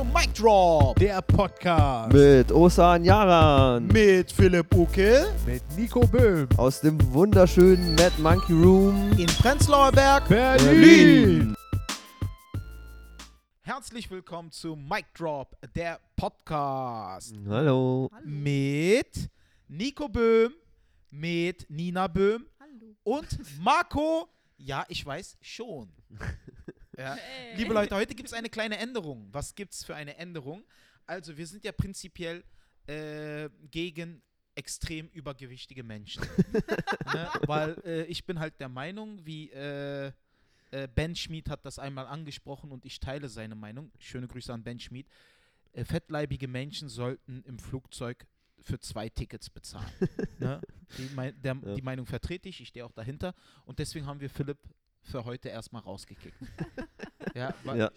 zu Mic Drop, Der Podcast Mit Osan Yaran mit Philipp Uke mit Nico Böhm. aus dem wunderschönen Mad Monkey Room. in Prenzlauer Berg. Berlin. Herzlich willkommen zu Mic Drop, der Podcast Hallo. mit Nico Böhm, mit Nina Böhm Hallo. und Marco. Ja, ich weiß schon. Ja. Hey. Liebe Leute, heute gibt es eine kleine Änderung. Was gibt es für eine Änderung? Also, wir sind ja prinzipiell äh, gegen extrem übergewichtige Menschen. ne? Weil äh, ich bin halt der Meinung, wie äh, äh, Ben Schmid hat das einmal angesprochen und ich teile seine Meinung. Schöne Grüße an Ben Schmid. Äh, fettleibige Menschen sollten im Flugzeug für zwei Tickets bezahlen. ne? die, mei der, Ja. die Meinung vertrete ich, ich stehe auch dahinter. Und deswegen haben wir Philipp für heute erstmal rausgekickt. ja, weil, Ja.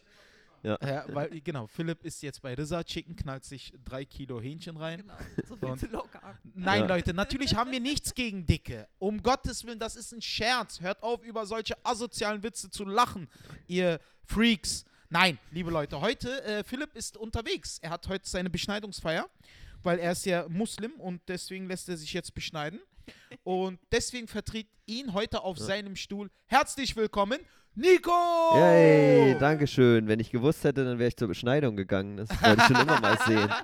Ja. ja, weil, genau, Philipp ist jetzt bei Rizza Chicken, knallt sich drei Kilo Hähnchen rein. Genau, so viel zu locker. Nein, Ja. Leute, natürlich haben wir nichts gegen Dicke. Um Gottes Willen, das ist ein Scherz. Hört auf, über solche asozialen Witze zu lachen, ihr Freaks. Nein, liebe Leute, heute, äh, Philipp ist unterwegs. Er hat heute seine Beschneidungsfeier, weil er ist ja Muslim und deswegen lässt er sich jetzt beschneiden. Und deswegen vertritt ihn heute auf Ja. seinem Stuhl. Herzlich willkommen, Nico! Yay, danke schön. Wenn ich gewusst hätte, dann wäre ich zur Beschneidung gegangen. Das wollte ich schon immer mal sehen.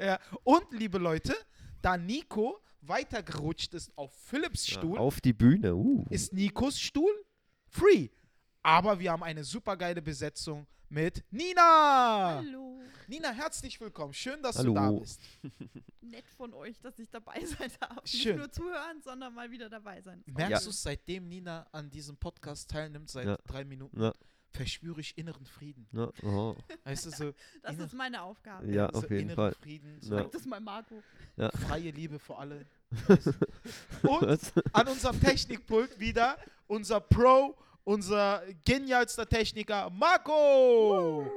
Ja. Und, liebe Leute, da Nico weitergerutscht ist auf Philipps Ja, Stuhl, auf die Bühne. Uh. ist Nikos Stuhl free. Aber wir haben eine supergeile Besetzung mit Nina. Hallo. Nina, herzlich willkommen. Schön, dass Hallo. du da bist. Nett von euch, dass ich dabei sein darf. Schön. Nicht nur zuhören, sondern mal wieder dabei sein. Merkst Ja. du es, seitdem Nina an diesem Podcast teilnimmt, seit Ja. drei Minuten, Ja. verspüre ich inneren Frieden. Ja, oh. Weißt du, so, Das ist meine Aufgabe. Ja, so auf jeden inneren Fall. Frieden, so Ja. Sag das mal Marco. freie Liebe für alle. Und Was? an unserem Technikpult wieder unser Pro, unser genialster Techniker, Marco.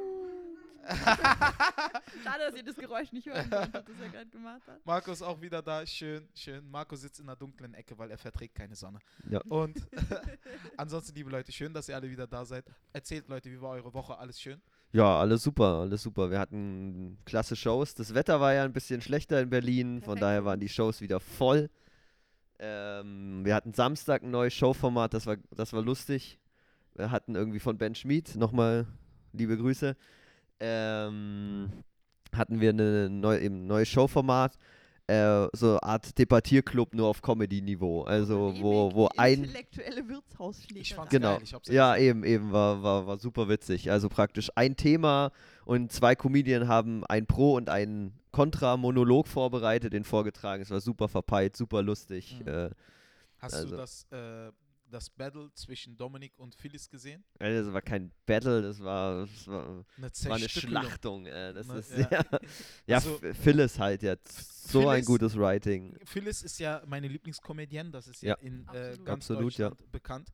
Schade, dass ihr das Geräusch nicht hören konntet, das er gerade gemacht hat. Marco ist auch wieder da, schön, schön. Marco sitzt in der dunklen Ecke, weil er verträgt keine Sonne. Ja. Und ansonsten, liebe Leute, schön, dass ihr alle wieder da seid. Erzählt, Leute, wie war eure Woche? Alles schön? Ja, alles super, alles super. Wir hatten klasse Shows. Das Wetter war ja ein bisschen schlechter in Berlin, von Perfekt. daher waren die Shows wieder voll. Ähm, wir hatten Samstag ein neues Showformat, das war, das war lustig. Wir hatten irgendwie von Ben Schmid, nochmal liebe Grüße, ähm, hatten wir eine neu, eben ein neues Showformat, äh, so eine Art Debattierclub nur auf Comedy-Niveau. Also wo, wo ein Intellektuelle Wirtshausschlägerei. Ich fand's Genau. geil, ich hab's Ja, gesehen. eben, eben, war, war, war super witzig. Also praktisch ein Thema und zwei Comedien haben ein Pro- und ein Kontra-Monolog vorbereitet, den vorgetragen. Es war super verpeilt, super lustig. Mhm. Äh, Hast also- du das, äh, das Battle zwischen Dominik und Phyllis gesehen? äh, das war kein Battle, das war, das war, Eine war eine. Schlachtung. Äh, das Na, ist, ja. ja, ja, Also- Phyllis halt jetzt. So ein gutes Writing. Phyllis ist ja meine Lieblingskomödienne, das ist ja, Ja. in äh, Absolut. ganz Absolut, ja. Deutschland bekannt.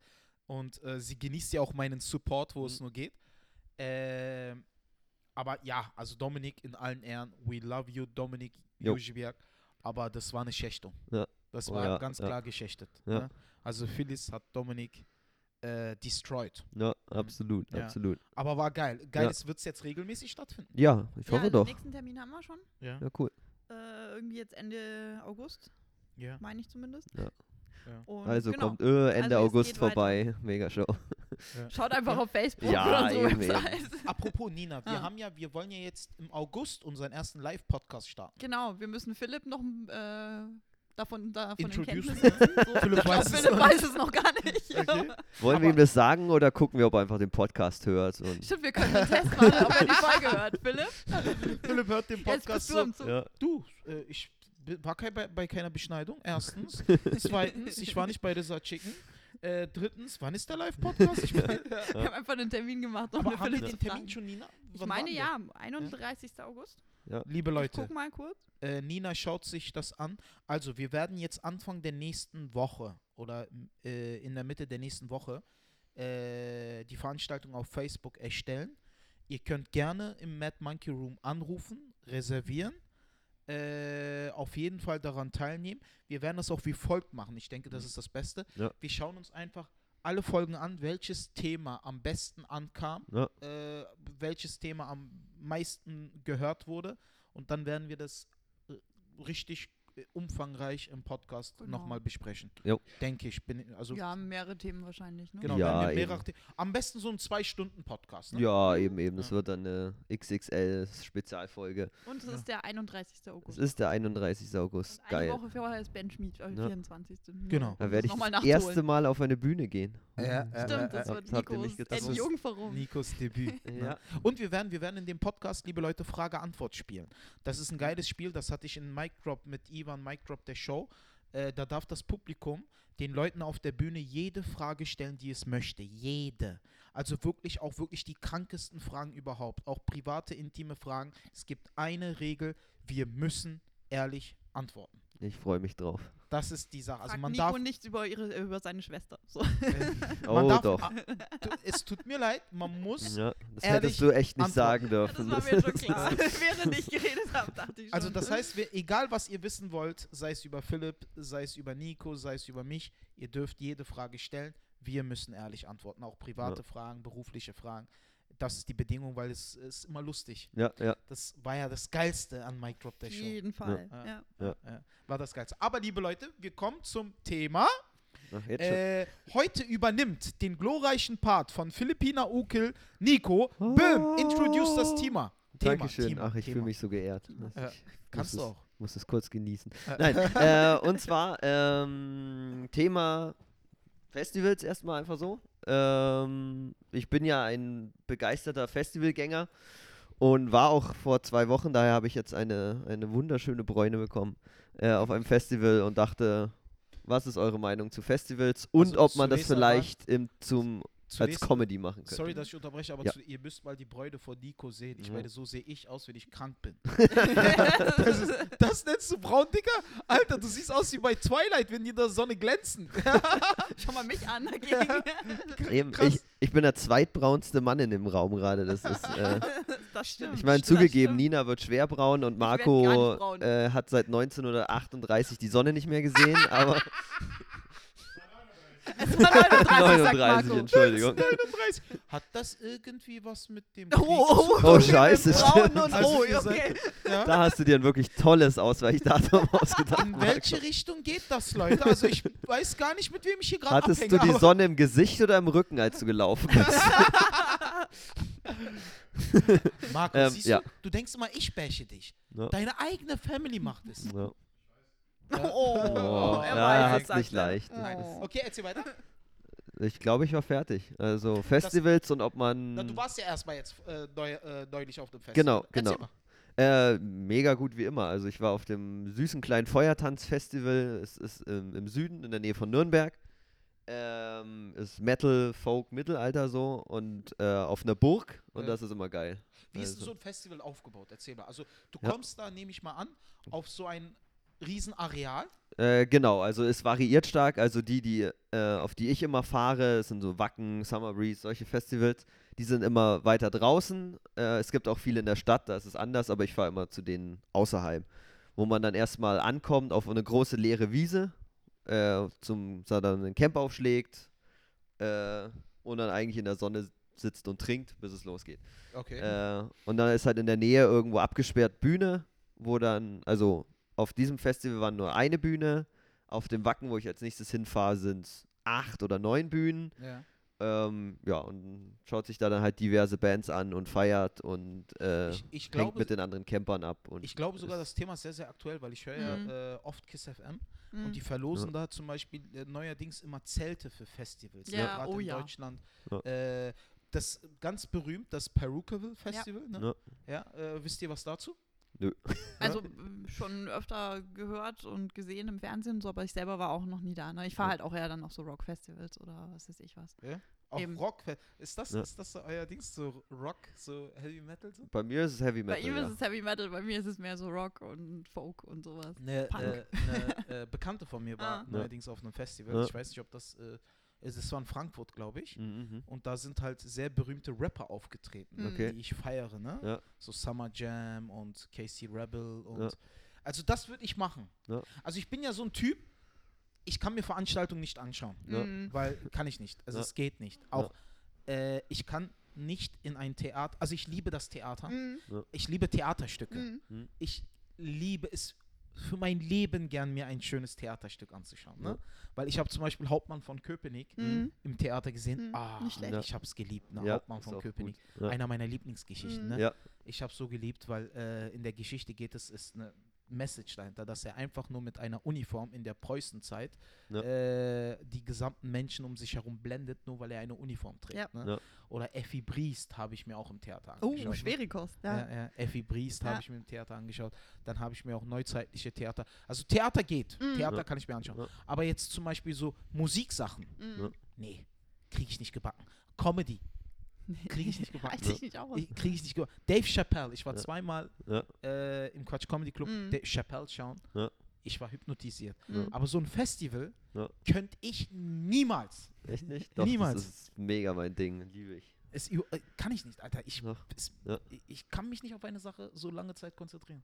Und äh, sie genießt ja auch meinen Support, wo es Mhm. nur geht. Ähm, aber ja, also Dominik in allen Ehren, we love you, Dominik Jo. Jujibiak. Aber das war eine Schächtung. Ja. Das Oh war ja, ganz ja. klar geschächtet. Ja. Ne? Also Phyllis hat Dominik äh, destroyed. Ja, absolut, Ja. absolut. Aber war geil. Geil, es wird jetzt regelmäßig stattfinden. Ja, ich Ja, hoffe den doch. nächsten Termin haben wir schon. Ja. Ja, cool. Äh, irgendwie jetzt Ende August, ja. meine ich zumindest. Ja. Ja. Und Also genau. kommt äh, Ende Also es August vorbei. Mega Show. Schaut einfach auf Facebook Ja, oder so eben, Website. Apropos Nina, wir Ah. haben ja, wir wollen ja jetzt im August unseren ersten Live-Podcast starten. Genau, wir müssen Philipp noch äh, davon, davon in Introducen. So. Philipp weiß es Philipp noch weiß es noch gar nicht. Okay. Wollen Aber- wir ihm das sagen oder gucken wir, ob er einfach den Podcast hört? Und Stimmt, wir können einen Test machen, ob er die Folge hört. Philipp? Philipp hört den Jetzt Podcast bist du so. ja. Du, äh, ich war kein, bei, bei keiner Beschneidung, erstens. Zweitens, ich war nicht bei Rizza Chicken. Äh, drittens, wann ist der Live-Podcast? Ich, mein, Wir haben einfach einen Termin gemacht, um aber den haben wir den zu Termin schon, Nina? Ich Wann meine war ja, am 31. August. der? Liebe Ich Leute, guck mal kurz. äh, Nina schaut sich das an. Also, wir werden jetzt Anfang der nächsten Woche oder äh, in der Mitte der nächsten Woche äh, die Veranstaltung auf Facebook erstellen. Ihr könnt gerne im Mad Monkey Room anrufen, reservieren. Äh, auf jeden Fall daran teilnehmen. Wir werden das auch wie folgt machen. Ich denke, das ist das Beste. Ja. Wir schauen uns einfach alle Folgen an, welches Thema am besten ankam, Ja. äh, welches Thema am meisten gehört wurde. Und dann werden wir das äh, richtig umfangreich im Podcast Genau. nochmal besprechen. Jo. Denke ich. Bin, also ja, mehrere Themen wahrscheinlich. Ne? genau, Ja, mehrere, am besten so ein Zwei-Stunden-Podcast. Ne? Ja, eben, eben. Das Ja. wird dann eine XXL-Spezialfolge. Und es Ja. ist der 31. Es August. ist der 31. August. Und eine Geil. Woche vorher ist Ben Schmied, am Ja. 24. Genau. Da werde das ich das erste Mal auf eine Bühne gehen. Ja, äh, Stimmt, äh, das äh, wird ihr nicht Nikos gedacht? Entjungferung. Nikos Debüt. Ja. Ne? Und wir werden, wir werden in dem Podcast, liebe Leute, Frage-Antwort spielen. Das ist ein geiles Spiel, das hatte ich in Mic Drop mit Ivan, Mic Drop der Show. Äh, da darf das Publikum den Leuten auf der Bühne jede Frage stellen, die es möchte. Jede. Also wirklich auch wirklich die krankesten Fragen überhaupt. Auch private, intime Fragen. Es gibt eine Regel, wir müssen ehrlich antworten. Ich freue mich drauf. Das ist die Sache. Also Fragt man Nico darf, nicht über, ihre, über seine Schwester. So. äh, Oh, darf doch. ah, es tut mir leid, man muss Ja, das hättest du echt nicht antworten. sagen das dürfen. war mir schon klar. Während ich geredet habe, dachte ich schon. Also das heißt, wir, egal was ihr wissen wollt, sei es über Philipp, sei es über Nico, sei es über mich, ihr dürft jede Frage stellen. Wir müssen ehrlich antworten, auch private Fragen, berufliche Fragen. Das ist die Bedingung, weil es ist immer lustig. ja, ja. Das war ja das Geilste an Mic Drop der Auf Show. jeden Fall. Ja. Ja. Ja. Ja, war das Geilste. Aber liebe Leute, wir kommen zum Thema. Ach. Äh, heute übernimmt den glorreichen Part von Philippina Ukel Nico. Böhm, introduce das Thema. Thema Dankeschön. Thema, Ach, ich fühle mich so geehrt. Ja, Ich Kannst du auch. muss es kurz genießen. Äh. Nein, äh, und zwar ähm, Thema Festivals erstmal einfach so. Ähm, ich bin ja ein begeisterter Festivalgänger und war auch vor zwei Wochen, daher habe ich jetzt eine, eine wunderschöne Bräune bekommen äh, auf einem Festival und dachte, was ist eure Meinung zu Festivals und Also ob man das vielleicht im, zum, als Comedy machen könnte. Sorry, dass ich unterbreche, aber Ja. zu, ihr müsst mal die Bräune von Nico sehen. Ich Ja. meine, so sehe ich aus, wenn ich krank bin. das, ist, das nennst du braun, Dicker? Alter, du siehst aus wie bei Twilight, wenn die in der Sonne glänzen. Schau mal mich an dagegen. Ich, ich bin der zweitbraunste Mann in dem Raum gerade. Das ist, äh, das stimmt. Ich meine, zugegeben, stimmt. Nina wird schwer braun und Marco braun. äh, hat seit 1938 die Sonne nicht mehr gesehen, aber Es war 39, sagt 39, Marco. Entschuldigung. 39. Hat das irgendwie was mit dem Oh, oh, Oh, scheiße, Braun stimmt. und Also okay. Ja? Da hast du dir ein wirklich tolles Ausweichdatum ausgedacht. In welche Richtung geht das, Leute? Also ich weiß gar nicht, mit wem ich hier gerade Hattest abhänge. du die Sonne im Gesicht oder im Rücken, als du gelaufen bist? Marco, Ähm, siehst ja. du, du denkst immer, ich bäche dich. Ja. Deine eigene Family macht es. Ja. Oh, Oh, er ja, weiß er es, hat nicht leicht. Oh. Okay, erzähl weiter. Ich glaube, ich war fertig. Also Festivals und ob man... Na, du warst ja erstmal jetzt äh, neu, äh, neulich auf dem Festival. Genau, Erzähl genau. mal. Äh, mega gut wie immer. Also ich war auf dem süßen kleinen Feuertanz-Festival. Es ist ähm, im Süden, in der Nähe von Nürnberg. Ähm, ist Metal, Folk, Mittelalter so und äh, auf einer Burg und Ja. das ist immer geil. Wie ist denn Also- so ein Festival aufgebaut? Erzähl mal. Also du Ja. kommst da, nehme ich mal an, auf so ein Riesenareal. Äh, genau, also es variiert stark. Also die, die äh, auf die ich immer fahre, sind so Wacken, Summer Breeze, solche Festivals. Die sind immer weiter draußen. Äh, es gibt auch viele in der Stadt, da ist es anders, aber ich fahre immer zu denen außerhalb, wo man dann erstmal ankommt auf eine große leere Wiese, äh, zum da dann einen Camp aufschlägt äh, und dann eigentlich in der Sonne sitzt und trinkt, bis es losgeht. Okay. Äh, und dann ist halt in der Nähe irgendwo abgesperrt Bühne, wo dann, also auf diesem Festival war nur eine Bühne. Auf dem Wacken, wo ich als nächstes hinfahre, sind acht oder neun Bühnen. ja. Ähm, ja, und schaut sich da dann halt diverse Bands an und feiert und äh, Ich, ich, hängt glaube, mit den anderen Campern ab. Und ich glaube sogar, das Thema ist sehr, sehr aktuell, weil ich höre Mhm. ja äh, oft KISS FM Mhm. und die verlosen da zum Beispiel äh, neuerdings immer Zelte für Festivals. ne? Ja, Gerade oh in ja. Deutschland. Ja. Äh, das ganz berühmt, das Perukaville Festival. Ne? Ja. Ja, äh, wisst ihr was dazu? Also äh, schon öfter gehört und gesehen im Fernsehen, so, aber ich selber war auch noch nie da. Ne? Ich fahre Ja. halt auch eher dann auf so Rockfestivals oder was weiß ich was. Auch Eben. Rock. Ist das, Ja. ist das so euer Dings, so Rock, so Heavy Metal? So? Bei mir ist es Heavy Bei Metal. ihm ja. ist es Heavy Metal, bei mir ist es mehr so Rock und Folk und sowas. Eine, äh, eine äh, Bekannte von mir war Ah. neuerdings auf einem Festival. Ja. Ich weiß nicht, ob das. Äh, es es war in Frankfurt, glaube ich. Mhm, mhm. Und da sind halt sehr berühmte Rapper aufgetreten, Mhm. Okay. die ich feiere, ne? Ja. So Summer Jam und Casey Rebel und. Ja. Also das würde ich machen. Ja. Also ich bin ja so ein Typ, ich kann mir Veranstaltungen nicht anschauen, Ja. Mhm. weil kann ich nicht. Also Ja. es geht nicht. Auch äh, ich kann nicht in ein Theater, also ich liebe das Theater. Mhm. Ich liebe Theaterstücke. Mhm. Ich liebe es für mein Leben gern, mir ein schönes Theaterstück anzuschauen. Ne? Ja. Weil ich habe zum Beispiel Hauptmann von Köpenick Mhm. im Theater gesehen. Mhm, Ah, nicht schlecht. ich habe es geliebt. Ne? Ja, Hauptmann von Köpenick. Ja. Einer meiner Lieblingsgeschichten. Mhm. Ne? Ja. Ich habe es so geliebt, weil äh, in der Geschichte geht es, ist eine Message dahinter, dass er einfach nur mit einer Uniform in der Preußenzeit Ja. äh, die gesamten Menschen um sich herum blendet, nur weil er eine Uniform trägt. Ja. Ne? Ja. Oder Effi Briest habe ich mir auch im Theater Oh, angeschaut. ne? schwere Kost. Ja. Ja, ja, Effi Briest Ja. habe ich mir im Theater angeschaut. Dann habe ich mir auch neuzeitliche Theater. Also Theater geht. Mhm. Theater Ja. kann ich mir anschauen. Ja. Aber jetzt zum Beispiel so Musiksachen. Mhm. Ja. Nee, kriege ich nicht gebacken. Comedy kriege ich nicht gebacken. Halte ich nicht Kriege ich nicht gebacken. Dave Chappelle, ich war Ja. zweimal Ja. äh, im Quatsch Comedy Club Mhm. Dave Chappelle schauen. Ja. Ich war hypnotisiert. Mhm. Aber so ein Festival Ja. könnte ich niemals. Echt nicht? Doch, Niemals. Das ist mega mein Ding, liebe ich. Es, äh, kann ich nicht, Alter. Ich, es, Ja. ich kann mich nicht auf eine Sache so lange Zeit konzentrieren.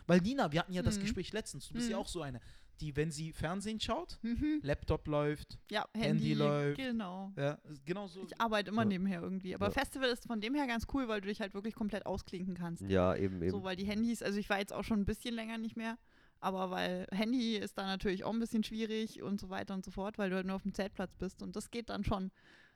Ja. Weil Nina, wir hatten ja das Mhm. Gespräch letztens. Du bist ja Mhm. auch so eine, die, wenn sie Fernsehen schaut, Mhm. Laptop läuft, Ja, Handy Handy, läuft. Genau. ja, genau so. Ich arbeite immer Ja. nebenher irgendwie. Aber Ja. Festival ist von dem her ganz cool, weil du dich halt wirklich komplett ausklinken kannst. Ja, eben, eben. So, weil die Handys, also ich war jetzt auch schon ein bisschen länger nicht mehr, aber weil Handy ist da natürlich auch ein bisschen schwierig und so weiter und so fort, weil du halt nur auf dem Zeltplatz bist und das geht dann schon.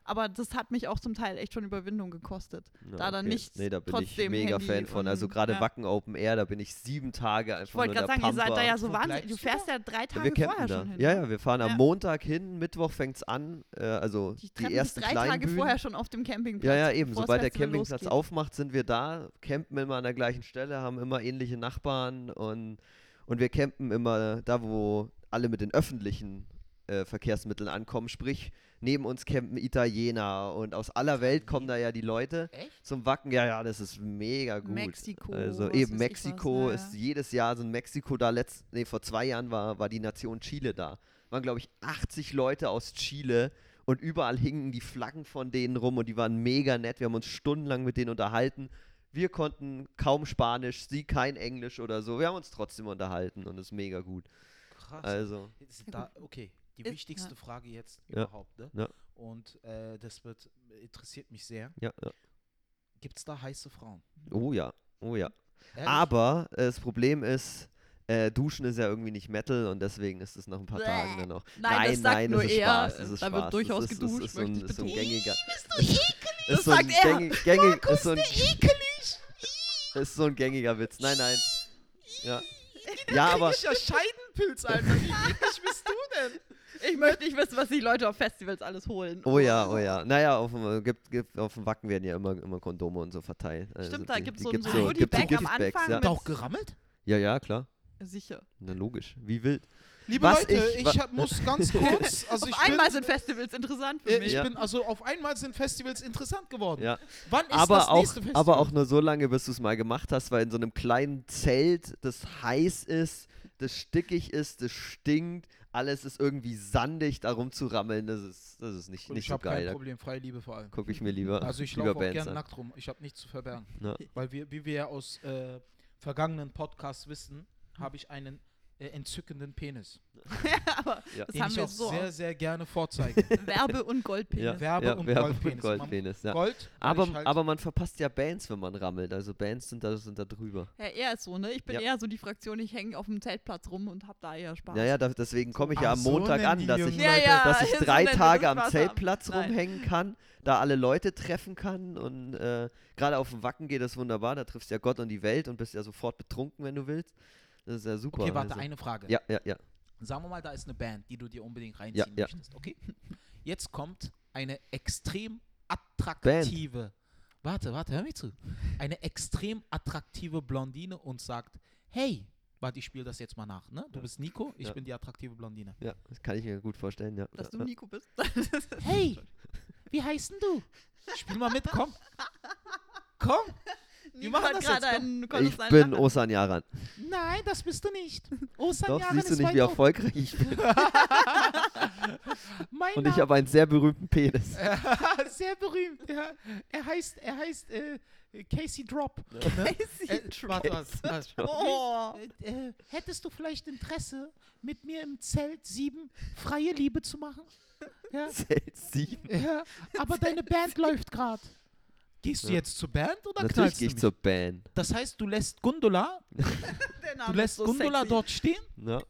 Aber das hat mich auch zum Teil echt schon Überwindung gekostet. Ja, da dann nicht Nee, da bin ich trotzdem mega Handy Fan von. Also gerade ja. Wacken Open Air, da bin ich sieben Tage einfach Ich wollte gerade sagen, ihr seid Pampa. da ja so wahnsinnig. Du fährst ja drei Ja, Tage wir campen vorher da. schon hin. Ja, ne? ja, wir fahren am Ja. Montag hin, Mittwoch fängt's an. Äh, also Die die, ersten drei Tage Bühnen. vorher schon auf dem Campingplatz. Ja, ja, eben. Sobald der Campingplatz losgeht. aufmacht, sind wir da, campen immer an der gleichen Stelle, haben immer ähnliche Nachbarn und, und wir campen immer da, wo alle mit den öffentlichen äh, Verkehrsmitteln ankommen. Sprich, neben uns campen Italiener und aus aller Welt kommen da ja die Leute Echt? zum Wacken. Ja, ja, das ist mega gut. Mexiko, Also eben Mexiko was, ist ja. jedes Jahr sind Mexiko da. Letzt, nee, vor zwei Jahren war, war die Nation Chile da. Waren, glaube ich, 80 Leute aus Chile und überall hingen die Flaggen von denen rum und die waren mega nett. Wir haben uns stundenlang mit denen unterhalten. Wir konnten kaum Spanisch, sie kein Englisch oder so. Wir haben uns trotzdem unterhalten und es ist mega gut. Krass. Also, da, okay, die Ist- wichtigste ja. Frage jetzt Ja. überhaupt. Ne? Ja. Und äh, das wird interessiert mich sehr. ja, ja. Gibt es da heiße Frauen? Oh ja, oh ja. Ehrlich? Aber äh, das Problem ist, äh, Duschen ist ja irgendwie nicht Metal und deswegen ist es nach ein paar Bäh. Tagen dann noch. Nein, das sagt nur ist er. Spaß, das ist Da wird Spaß. durchaus das ist, geduscht, Das ist, so ein, möchte ich ist so ein gängiger. Das ist so ein sagt er. Gängig, gängig, ist so ein, ekelig! ist so ein gängiger Witz. Nein, nein. Ja, ja aber Ich ja Scheidenpilz, Alter. Wie eklig bist du denn? Ich möchte nicht wissen, was sich Leute auf Festivals alles holen. Oh ja, oh ja. Naja, auf dem, gibt, gibt, auf dem Wacken werden ja immer, immer Kondome und so verteilt. Also Stimmt, da die- gibt's die so ein- so Goodie-Bag am Giftbags, Anfang ja. Ihr auch gerammelt? ja, ja, klar. Sicher. Na logisch. Wie wild. Liebe Was Leute, ich- ich, hab, muss ganz kurz. Also ich auf einmal bin, sind Festivals interessant für äh, mich. ich Ja. bin also auf einmal sind Festivals interessant geworden. Ja. Wann ist aber das auch, nächste Festival? aber auch nur so lange, bis du es mal gemacht hast, weil in so einem kleinen Zelt, das heiß ist, das stickig ist, das stinkt, alles ist irgendwie sandig, da rumzurammeln, das ist, das ist nicht, Und nicht ich so habe geil. kein Da Problem, freie Liebe vor allem. gucke ich mir lieber, Also ich laufe auch Bands gerne an. nackt rum. Ich habe nichts zu verbergen. Ja. Weil wir, wie wir ja aus äh, vergangenen Podcasts wissen, habe ich einen äh, entzückenden Penis, aber Ja. das den haben ich wir auch so. sehr, sehr gerne vorzeige. Werbe- und Goldpenis. Ja, Werbe- ja, und Werbe- Goldpenis. und Goldpenis, ja. Gold. Aber, halt, aber man verpasst ja Bands, wenn man rammelt. Also Bands sind da, sind da drüber. Ja, er ist so, ne? Ich bin Ja. eher so die Fraktion, ich hänge auf dem Zeltplatz rum und hab da eher Spaß. Ja, ja, da, deswegen komme ich ja am so Montag nennen an, dass ich, Ja, Leute. ja. dass ich so drei Tage am Zeltplatz haben. Nein. rumhängen kann, da alle Leute treffen kann und äh, gerade auf dem Wacken geht das wunderbar. Da triffst du ja Gott und die Welt und bist ja sofort betrunken, wenn du willst. Das ist ja super. Okay, warte, also. eine Frage. Ja, ja, ja. Sagen wir mal, da ist eine Band, die du dir unbedingt reinziehen Ja, ja. möchtest. Okay? Jetzt kommt eine extrem attraktive. Warte, warte, hör mir zu. Eine extrem attraktive Blondine und sagt: Hey, warte, ich spiele das jetzt mal nach. Ne? Du Ja. bist Nico, ich Ja. bin die attraktive Blondine. Ja, das kann ich mir gut vorstellen, ja. Dass ja, du Nico bist. Hey, wie heißt denn du? Spiel mal mit, komm. Komm. Nico machen das jetzt, einen Ich bin Lacher. Osan Yaran. Nein, das bist du nicht. Osan Doch, Yaran siehst du nicht, wie erfolgreich ich bin. Und ich habe einen sehr berühmten Penis. Sehr berühmt, ja. Er heißt, er heißt äh, Casey Drop. Ne? Casey Äh, warte, warte, warte. Oh. Äh, äh, hättest du vielleicht Interesse, mit mir im Zelt sieben freie Liebe zu machen? Ja, Zelt 7. ja. aber deine Band läuft gerade. Gehst du Ja. jetzt zur Band oder Natürlich knallst gehe du ich mich? zur Band. Das heißt, du lässt Gundula, Der du Name lässt ist so Gundula sexy. dort stehen? Ja.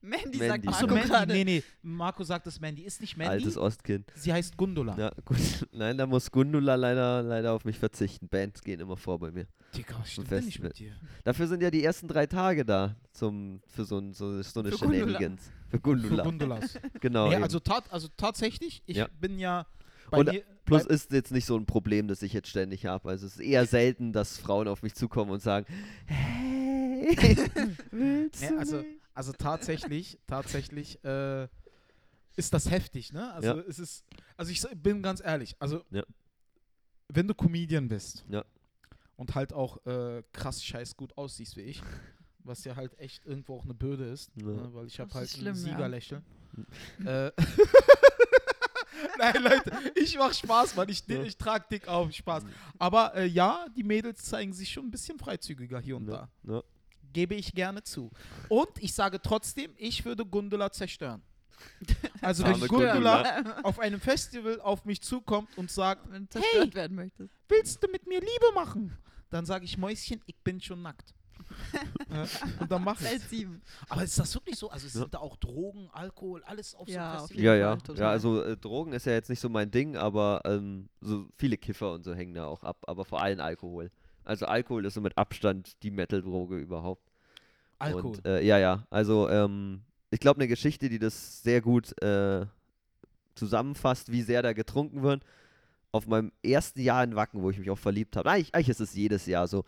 Mandy, Mandy. sagt Achso, Marco Mandy. gerade. Nee, nee, Marco sagt es Mandy. Ist nicht Mandy, Altes Ostkind. sie heißt Gundula. Ja, gut. Nein, da muss Gundula leider, leider auf mich verzichten. Bands gehen immer vor bei mir. Digga, stimmt nicht mit dir? Dafür sind ja die ersten drei Tage da zum, für so, so, so eine Für Gundula. Shenanigans. Für Für Gundula. Gundulas. genau. nee, also, tat, also tatsächlich, ich Ja. bin ja bei Und mir, Plus bei, ist jetzt nicht so ein Problem, das ich jetzt ständig habe. Also es ist eher selten, dass Frauen auf mich zukommen und sagen, hey, willst du also- nicht? also tatsächlich, tatsächlich äh, ist das heftig, ne? Also Ja. es ist, also ich bin ganz ehrlich, also Ja. wenn du Comedian bist Ja. und halt auch äh, krass scheiß gut aussiehst wie ich, was ja halt echt irgendwo auch eine Bürde ist, Ja. ne? weil ich habe halt ein schlimm, ja. Siegerlächeln. äh, Nein, Leute, ich mach Spaß, Mann. Ich, Ja. ich trage dick auf, Spaß. Aber äh, ja, die Mädels zeigen sich schon ein bisschen freizügiger hier und da. Gebe ich gerne zu. Und ich sage trotzdem, ich würde Gundula zerstören. Also wenn Gundula auf einem Festival auf mich zukommt und sagt, Wenn du zerstört Hey! werden möchtest. willst du mit mir Liebe machen? Dann sage ich, Mäuschen, ich bin schon nackt. Und dann mach Zelt ich 7. Aber ist das wirklich so? Also sind da auch Drogen, Alkohol, alles auf Ja, so Festival? Ja, Fall, ja. total. Ja, also äh, Drogen ist ja jetzt nicht so mein Ding, aber ähm, so viele Kiffer und so hängen da auch ab, aber vor allem Alkohol. Also Alkohol ist so mit Abstand die Metal-Droge überhaupt. Alkohol. Und, äh, ja, ja. Also ähm, ich glaube, eine Geschichte, die das sehr gut äh, zusammenfasst, wie sehr da getrunken wird. Auf meinem ersten Jahr in Wacken, wo ich mich auch verliebt habe. Eigentlich, eigentlich ist es jedes Jahr so.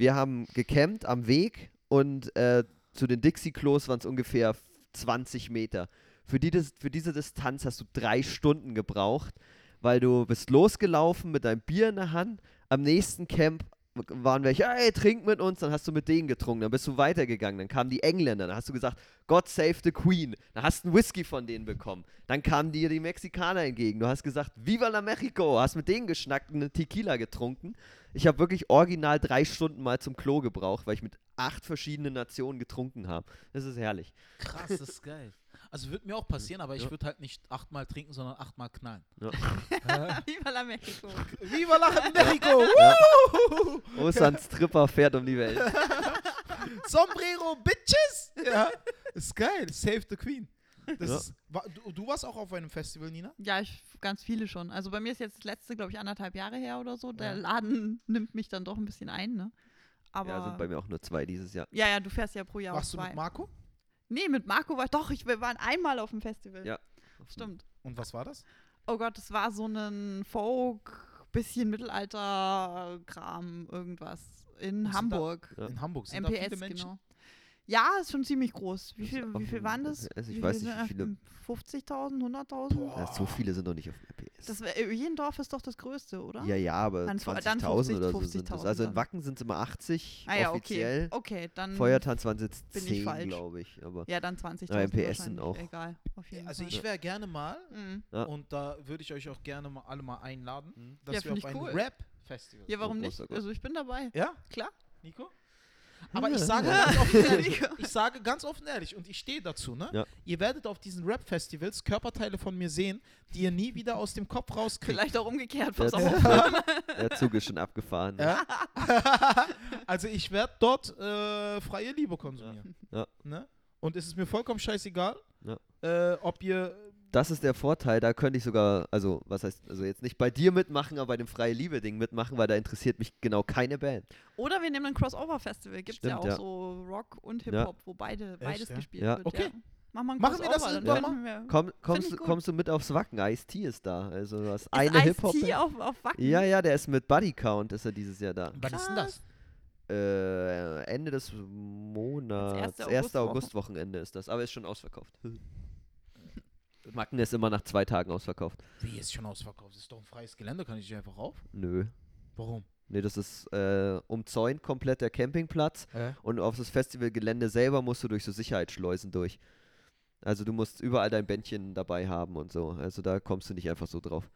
Wir haben gecampt am Weg und äh, zu den Dixie-Klos waren es ungefähr 20 Meter. Für, die, für diese Distanz hast du drei Stunden gebraucht, weil du bist losgelaufen mit deinem Bier in der Hand. Am nächsten Camp waren welche, hey, trink mit uns, dann hast du mit denen getrunken, dann bist du weitergegangen, dann kamen die Engländer, dann hast du gesagt, God save the Queen, dann hast du einen Whisky von denen bekommen, dann kamen dir die Mexikaner entgegen, du hast gesagt, Viva la Mexico, hast mit denen geschnackt, eine Tequila getrunken. Ich habe wirklich original drei Stunden mal zum Klo gebraucht, weil ich mit acht verschiedenen Nationen getrunken habe. Das ist herrlich. Krass, das ist geil. Also wird mir auch passieren, aber ich Ja. würde halt nicht achtmal trinken, sondern achtmal knallen. Ja. Viva la Mexico. Viva la Mexico! Osan Stripper fährt um die Welt. Sombrero, Bitches! Ja, ist geil. Save the Queen. Das Ja. ist, wa- du, du warst auch auf einem Festival, Nina? Ja, ich, ganz viele schon. Also bei mir ist jetzt das letzte, glaube ich, anderthalb Jahre her oder so. Der Ja. Laden nimmt mich dann doch ein bisschen ein, ne? Aber Ja, sind bei mir auch nur zwei dieses Jahr. ja, ja, du fährst ja pro Jahr Warst du mit Marco? nee, mit Marco war doch, ich, wir waren einmal auf dem Festival. Ja. Stimmt. Und was war das? Oh Gott, es war so ein Folk, bisschen Mittelalter-Kram, irgendwas. In sind da- Hamburg. Ja. In Hamburg sind da viele MPS, Menschen. genau. Ja, ist schon ziemlich groß. Wie Das viel, wie viel waren das? also ich wie weiß nicht, wie viele- das? 50.000, 100.000? Ja, so viele sind doch nicht auf MPS. Das wär, Öjendorf ist doch das größte, oder? ja, ja, aber Dann vo- 20.000 dann 50, oder so sind das. 50.000 Also in. Wacken sind es immer 80 ah ja, offiziell. okay. Okay, dann. Feuertanz waren es jetzt bin ich 10, falsch. glaube ich. Aber Ja, dann 20.000. Aber MPS sind auch- Egal, auf jeden Also Fall. ich wäre gerne mal, Mhm. Und da würde ich euch auch gerne mal alle mal einladen, Mhm. dass Ja, wir auf ein cool. Rap-Festival. Ja, warum Oh, nicht? Also ich bin dabei. Ja? Klar. Nico? Aber ich Ja. sage ganz offen ehrlich, ich sage ganz offen ehrlich und ich stehe dazu, ne? Ja. Ihr werdet auf diesen Rap-Festivals Körperteile von mir sehen, die ihr nie wieder aus dem Kopf rauskriegt. Vielleicht auch umgekehrt, pass Ja. auf. der Zug ist schon abgefahren. ne? Ja? also ich werde dort äh, freie Liebe konsumieren. Ja. Ne? Und es ist mir vollkommen scheißegal, Ja. äh, ob ihr Das ist der Vorteil, da könnte ich sogar, also was heißt, also jetzt nicht bei dir mitmachen, aber bei dem Freie Liebe-Ding mitmachen, weil da interessiert mich genau keine Band. Oder wir nehmen ein Crossover-Festival. Gibt es ja auch ja. so Rock und Hip-Hop, wo beide, beides ja? gespielt Ja. wird. Okay. Ja. Machen wir ein Machen wir das irgendwann finden wir- Komm, kommst, kommst du mit aufs Wacken? Ice-T ist da. Also du hast Ist eine Ice-T Hip-Hop. auf, auf Wacken? Ja, ja, der ist mit Buddy Count, ist er dieses Jahr da. wann ist denn das? Äh, Ende des Monats, erste erste Augustwoche. Augustwochenende ist das, aber ist schon ausverkauft. Macken ist immer nach zwei Tagen ausverkauft. Wie ist schon ausverkauft? Das ist doch ein freies Gelände, kann ich nicht einfach auf? Nö. Warum? Nee, das ist äh, umzäunt komplett der Campingplatz Äh? und auf das Festivalgelände selber musst du durch so Sicherheitsschleusen durch. Also du musst überall dein Bändchen dabei haben und so. Also da kommst du nicht einfach so drauf.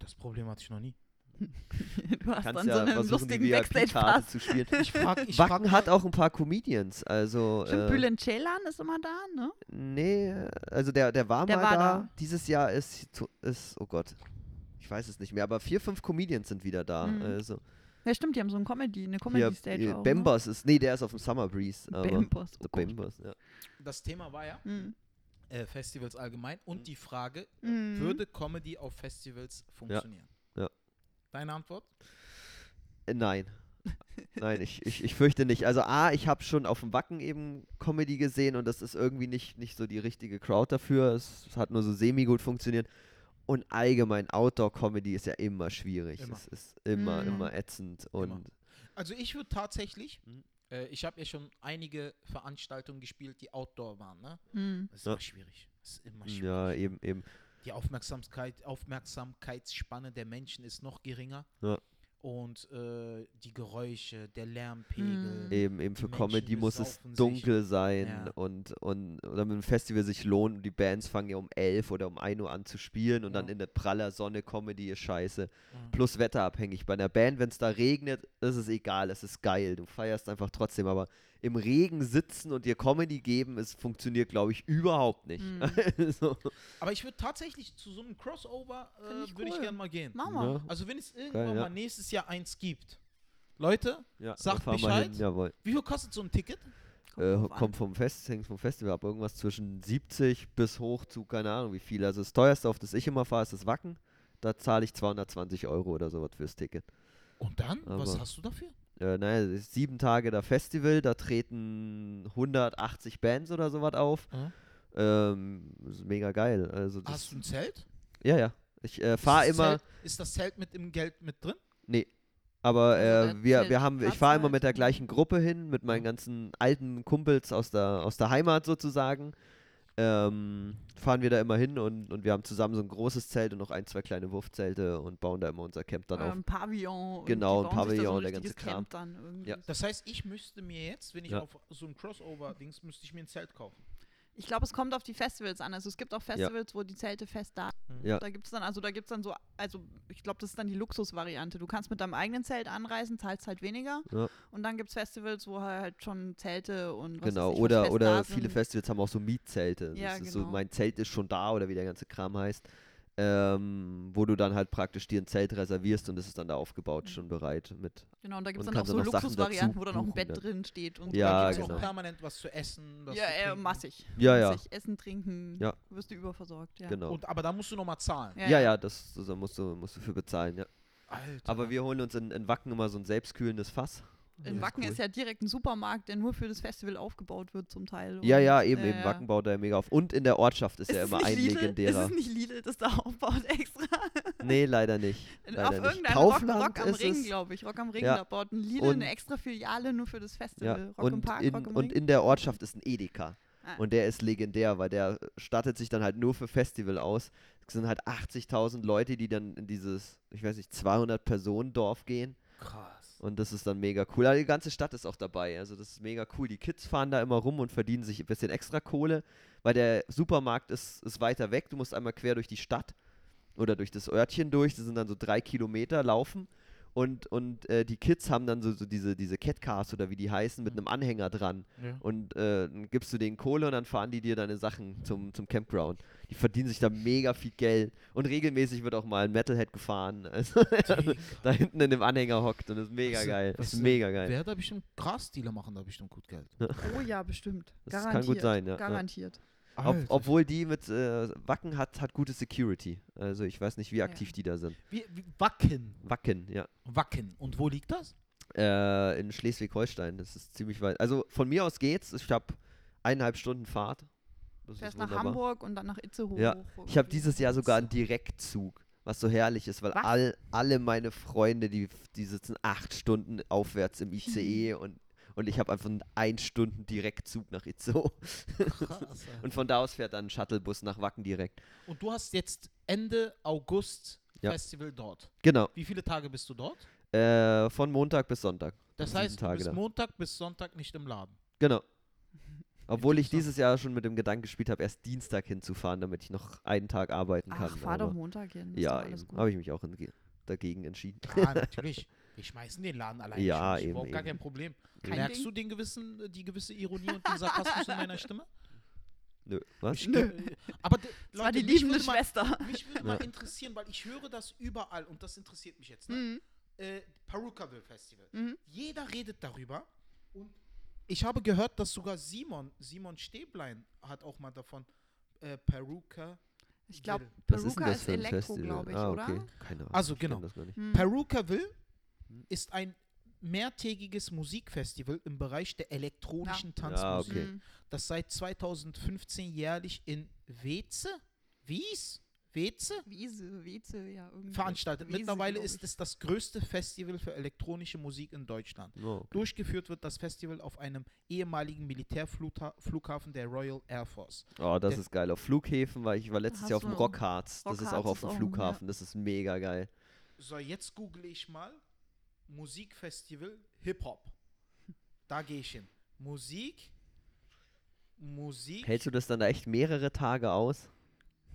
Das Problem hatte ich noch nie. du hast Kannst dann ja so einen versuchen, lustigen Backstage-Pass. zu spielen. Ich frag, ich frag Wacken hat auch ein paar Comedians. Also Stimmt, äh, Bülent Ceylan ist immer da, ne? Nee, also der, der war Der mal war da. da. Dieses Jahr ist, ist, oh Gott, ich weiß es nicht mehr, aber vier, fünf Comedians sind wieder da. Mhm. Also, Ja, stimmt, die haben so ein Comedy, eine Comedy-Stage hier auch. Bembers ist, nee, der ist auf dem Summer Breeze. Ne? Bembers, oh. Bembers, ja. Das Thema war ja Mhm. äh, Festivals allgemein und die Frage, Mhm. würde Comedy auf Festivals funktionieren? Ja. Deine Antwort? Äh, nein. Nein, ich, ich, ich fürchte nicht. Also A, ich habe schon auf dem Wacken eben Comedy gesehen und das ist irgendwie nicht, nicht so die richtige Crowd dafür. Es, hat nur so semi-gut funktioniert. Und allgemein Outdoor-Comedy ist ja immer schwierig. Immer. Es ist immer, Mhm. immer ätzend. Und Also ich würde tatsächlich, Mhm. äh, ich habe ja schon einige Veranstaltungen gespielt, die Outdoor waren. Ne? Mhm. Das ist Ja. immer schwierig. Das ist immer schwierig. ja, eben, eben. Die Aufmerksamkeit, Aufmerksamkeitsspanne der Menschen ist noch geringer. Ja. Und äh, die Geräusche, der Lärmpegel. Mhm. Eben, eben für Comedy muss es besaufen sich. dunkel sein Ja. und, und damit ein Festival sich lohnt und die Bands fangen ja um 11 oder um 1 Uhr an zu spielen und dann Ja. in der praller Sonne Comedy ist scheiße. Ja. Plus wetterabhängig. Bei einer Band, wenn es da regnet, ist es egal, es ist geil, du feierst einfach trotzdem, aber im Regen sitzen und dir Comedy geben, es funktioniert, glaube ich, überhaupt nicht. Mhm. also, Aber ich würde tatsächlich zu so einem Crossover, äh, ich würde ich cool. gerne mal gehen. Mach mal. ja, Also wenn es irgendwann ja. mal nächstes Jahr eins gibt. Leute, ja, Sagt Bescheid. hin, wie viel kostet so ein Ticket? Äh, kommt vom Fest, hängt vom Festival ab, irgendwas zwischen 70 bis hoch zu keine Ahnung wie viel. Also das teuerste, auf das ich immer fahre, ist das Wacken. Da zahle ich 220 Euro oder sowas fürs Ticket. Und dann? was Aber- hast du dafür? Äh, naja, ist sieben Tage da Festival, da treten 180 Bands oder sowas auf. Mhm. Ähm, ist mega geil. Also das, Hast du ein Zelt? ja, ja. Ich äh, Ist fahre das immer, Zelt, ist das Zelt mit im Geld mit drin? nee. Aber Also äh, wir, wir haben, ich fahre immer halt. mit der gleichen Gruppe hin, mit meinen Ja. ganzen alten Kumpels aus der, aus der Heimat sozusagen. Ähm, fahren wir da immer hin und, und wir haben zusammen so ein großes Zelt und noch ein, zwei kleine Wurfzelte und bauen da immer unser Camp dann auf. Ähm, Pavillon. und Genau, ein bauen sich da Pavillon, so ein der ganze Kram. Camp Dann irgendwie. Ja. Das heißt, ich müsste mir jetzt, wenn ich Ja. auf so ein Crossover-Dings, müsste ich mir ein Zelt kaufen. Ich glaube, es kommt auf die Festivals an. Also es gibt auch Festivals, wo die Zelte fest da Ja. Da gibt es dann, also da gibt es dann so, also ich glaube, das ist dann die Luxusvariante. Du kannst mit deinem eigenen Zelt anreisen, zahlst halt weniger. Ja. Und dann gibt es Festivals, wo halt schon Zelte und was Genau, ich, oder, oder viele sind. Festivals haben auch so Mietzelte. Ja, das ist so, genau. mein Zelt ist schon da oder wie der ganze Kram heißt. Ähm, wo du dann halt praktisch dir ein Zelt reservierst und es ist dann da aufgebaut, Mhm. schon bereit mit. Genau, und da gibt es dann auch so Luxusvarianten, wo dann auch ein Bett drin steht und Ja, da so. gibt's genau. auch permanent was zu essen. Was Ja, zu äh, massig. Ja, ja. massig. Essen, trinken, Ja. wirst du überversorgt. Ja. Genau. Und, aber da musst du nochmal zahlen. ja, ja, das, das da musst, du, musst du für bezahlen, ja. Alter. Aber wir holen uns in, in Wacken immer so ein selbstkühlendes Fass. In Ja, Wacken cool. ist ja direkt ein Supermarkt, der nur für das Festival aufgebaut wird zum Teil. Ja, Und, ja, eben, äh, eben. Wacken baut da ja mega auf. Und in der Ortschaft ist, Ist ja immer ein Lidl? legendärer. Ist es nicht Lidl, das da aufbaut extra? Nee, leider nicht. Leider Auf irgendeinem Rock, Kaufland Rock am ist Ring, glaube ich. Rock am Ring, Ja. da baut ein Lidl Und- eine extra Filiale nur für das Ja. Festival. Rock im Und, Park, in, Rock am und Ring. in der Ortschaft ist ein Edeka. Ah. Und der ist legendär, weil der stattet sich dann halt nur für Festival aus. Es sind halt 80.000 Leute, die dann in dieses, ich weiß nicht, 200 Personen Dorf gehen. Krass. Und das ist dann mega cool. Aber die ganze Stadt ist auch dabei. Also das ist mega cool. Die Kids fahren da immer rum und verdienen sich ein bisschen extra Kohle, weil der Supermarkt ist, ist weiter weg. Du musst einmal quer durch die Stadt oder durch das Örtchen durch. Das sind dann so drei Kilometer laufen. Und, und äh, die Kids haben dann so, so diese, diese Catcars oder wie die heißen, mit Mhm. einem Anhänger dran. Ja. Und äh, dann gibst du denen Kohle und dann fahren die dir deine Sachen zum, zum Campground. Die verdienen sich da mega viel Geld. Und regelmäßig wird auch mal ein Metalhead gefahren. Also da hinten in dem Anhänger hockt und das ist mega Was, äh, geil. was, ist mega geil. Wer da bestimmt Gras-Dealer machen da bestimmt gut Geld. Oh ja, bestimmt. Das Garantiert. kann gut sein, ja, ja. Ob, obwohl die mit äh, Wacken hat, hat gute Security. Also ich weiß nicht, wie Ja. aktiv die da sind. Wie, wie, Wacken. Wacken, ja. Wacken. Und wo liegt das? Äh, in Schleswig-Holstein. Das ist ziemlich weit. Also von mir aus geht's. Ich habe eineinhalb Stunden Fahrt. Das Fährst ist nach wunderbar. Hamburg und dann nach Itzehoe. Ja, hoch Ich habe dieses Jahr sogar einen Direktzug, was so herrlich ist, weil Was? all, alle meine Freunde, die, die sitzen acht Stunden aufwärts im ICE und, und ich habe einfach einen ein Stunden Direktzug nach Itzehoe. Krass. Und von da aus fährt dann ein Shuttlebus nach Wacken direkt. Und du hast jetzt Ende August Ja. Festival dort. Genau. Wie viele Tage bist du dort? Äh, von Montag bis Sonntag. Das heißt, du Tage bist da. Montag bis Sonntag nicht im Laden. Genau. Obwohl ich dieses Jahr schon mit dem Gedanken gespielt habe, erst Dienstag hinzufahren, damit ich noch einen Tag arbeiten kann. Ach, fahr doch aber- Montag hin. Ja, doch. Habe ich mich auch dagegen entschieden. Ja, natürlich. Wir schmeißen den Laden allein. Ja, schon. eben, Überhaupt gar kein Problem. Kein Merkst Ding. du den gewissen, äh, die gewisse Ironie und den Sarkasmus in meiner Stimme? Nö, was? Ich, äh, aber d- Das war Leute, die mich liebende würde mal, Schwester. mich würde mal interessieren, weil ich höre das überall und das interessiert mich jetzt. Ne? Mhm. Äh, Perukaville Festival. Mhm. Jeder redet darüber und ich habe gehört, dass sogar Simon, Simon Stäblein hat auch mal davon äh, Peruka. Ich glaube, ist Peruka ist ein Elektro, Festival? glaube ich, ah, oder? okay. Keine Ahnung. Also genau. Das gar nicht. Ist ein mehrtägiges Musikfestival im Bereich der elektronischen Tanzmusik, Ja, okay. Mhm. das seit 2015 jährlich in Weze, Wies, Weze Wiese, Wieze, ja, irgendwie. veranstaltet. Wiese, Mittlerweile ist es das größte Festival für elektronische Musik in Deutschland. Oh, okay. Durchgeführt wird das Festival auf einem ehemaligen Militärflughafen der Royal Air Force. oh, das Der- ist geil. Auf Flughäfen war ich, war letztes Hast Jahr auf dem Rockharz. Das ist auch auf dem Flughafen. Das ist mega geil. So, jetzt google ich mal Musikfestival Hip-Hop. Da gehe ich hin. Musik, Musik. Hältst du das dann da echt mehrere Tage aus?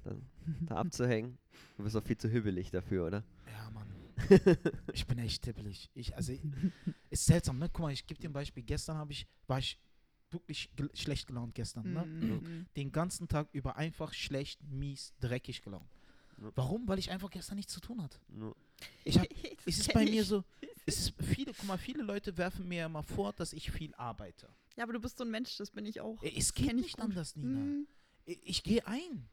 Dann, da abzuhängen? Du bist doch viel zu hibbelig dafür, oder? Ja, Mann. ich bin echt tippelig. Ich, also, ist seltsam, ne? Guck mal, ich gebe dir ein Beispiel. Gestern habe ich, war ich wirklich gel schlecht gelaunt gestern, ne? Mhm. Den ganzen Tag über einfach schlecht, mies, dreckig gelaunt. Warum? Weil ich einfach gestern nichts zu tun hatte. No. Ich hab, es ist bei mir so, es ist viele, guck mal, viele Leute werfen mir immer vor, dass ich viel arbeite. Ja, aber du bist so ein Mensch, das bin ich auch. Äh, Es geht nicht gut. anders, Nina. Mhm. Ich, ich gehe ein.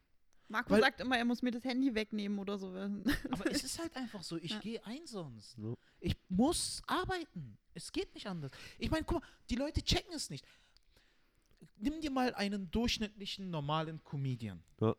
Marco Weil- sagt immer, er muss mir das Handy wegnehmen oder so. Aber es ist halt einfach so, ich Ja. gehe ein sonst. Ich muss arbeiten. Es geht nicht anders. Ich meine, guck mal, die Leute checken es nicht. Nimm dir mal einen durchschnittlichen, normalen Comedian. Ja.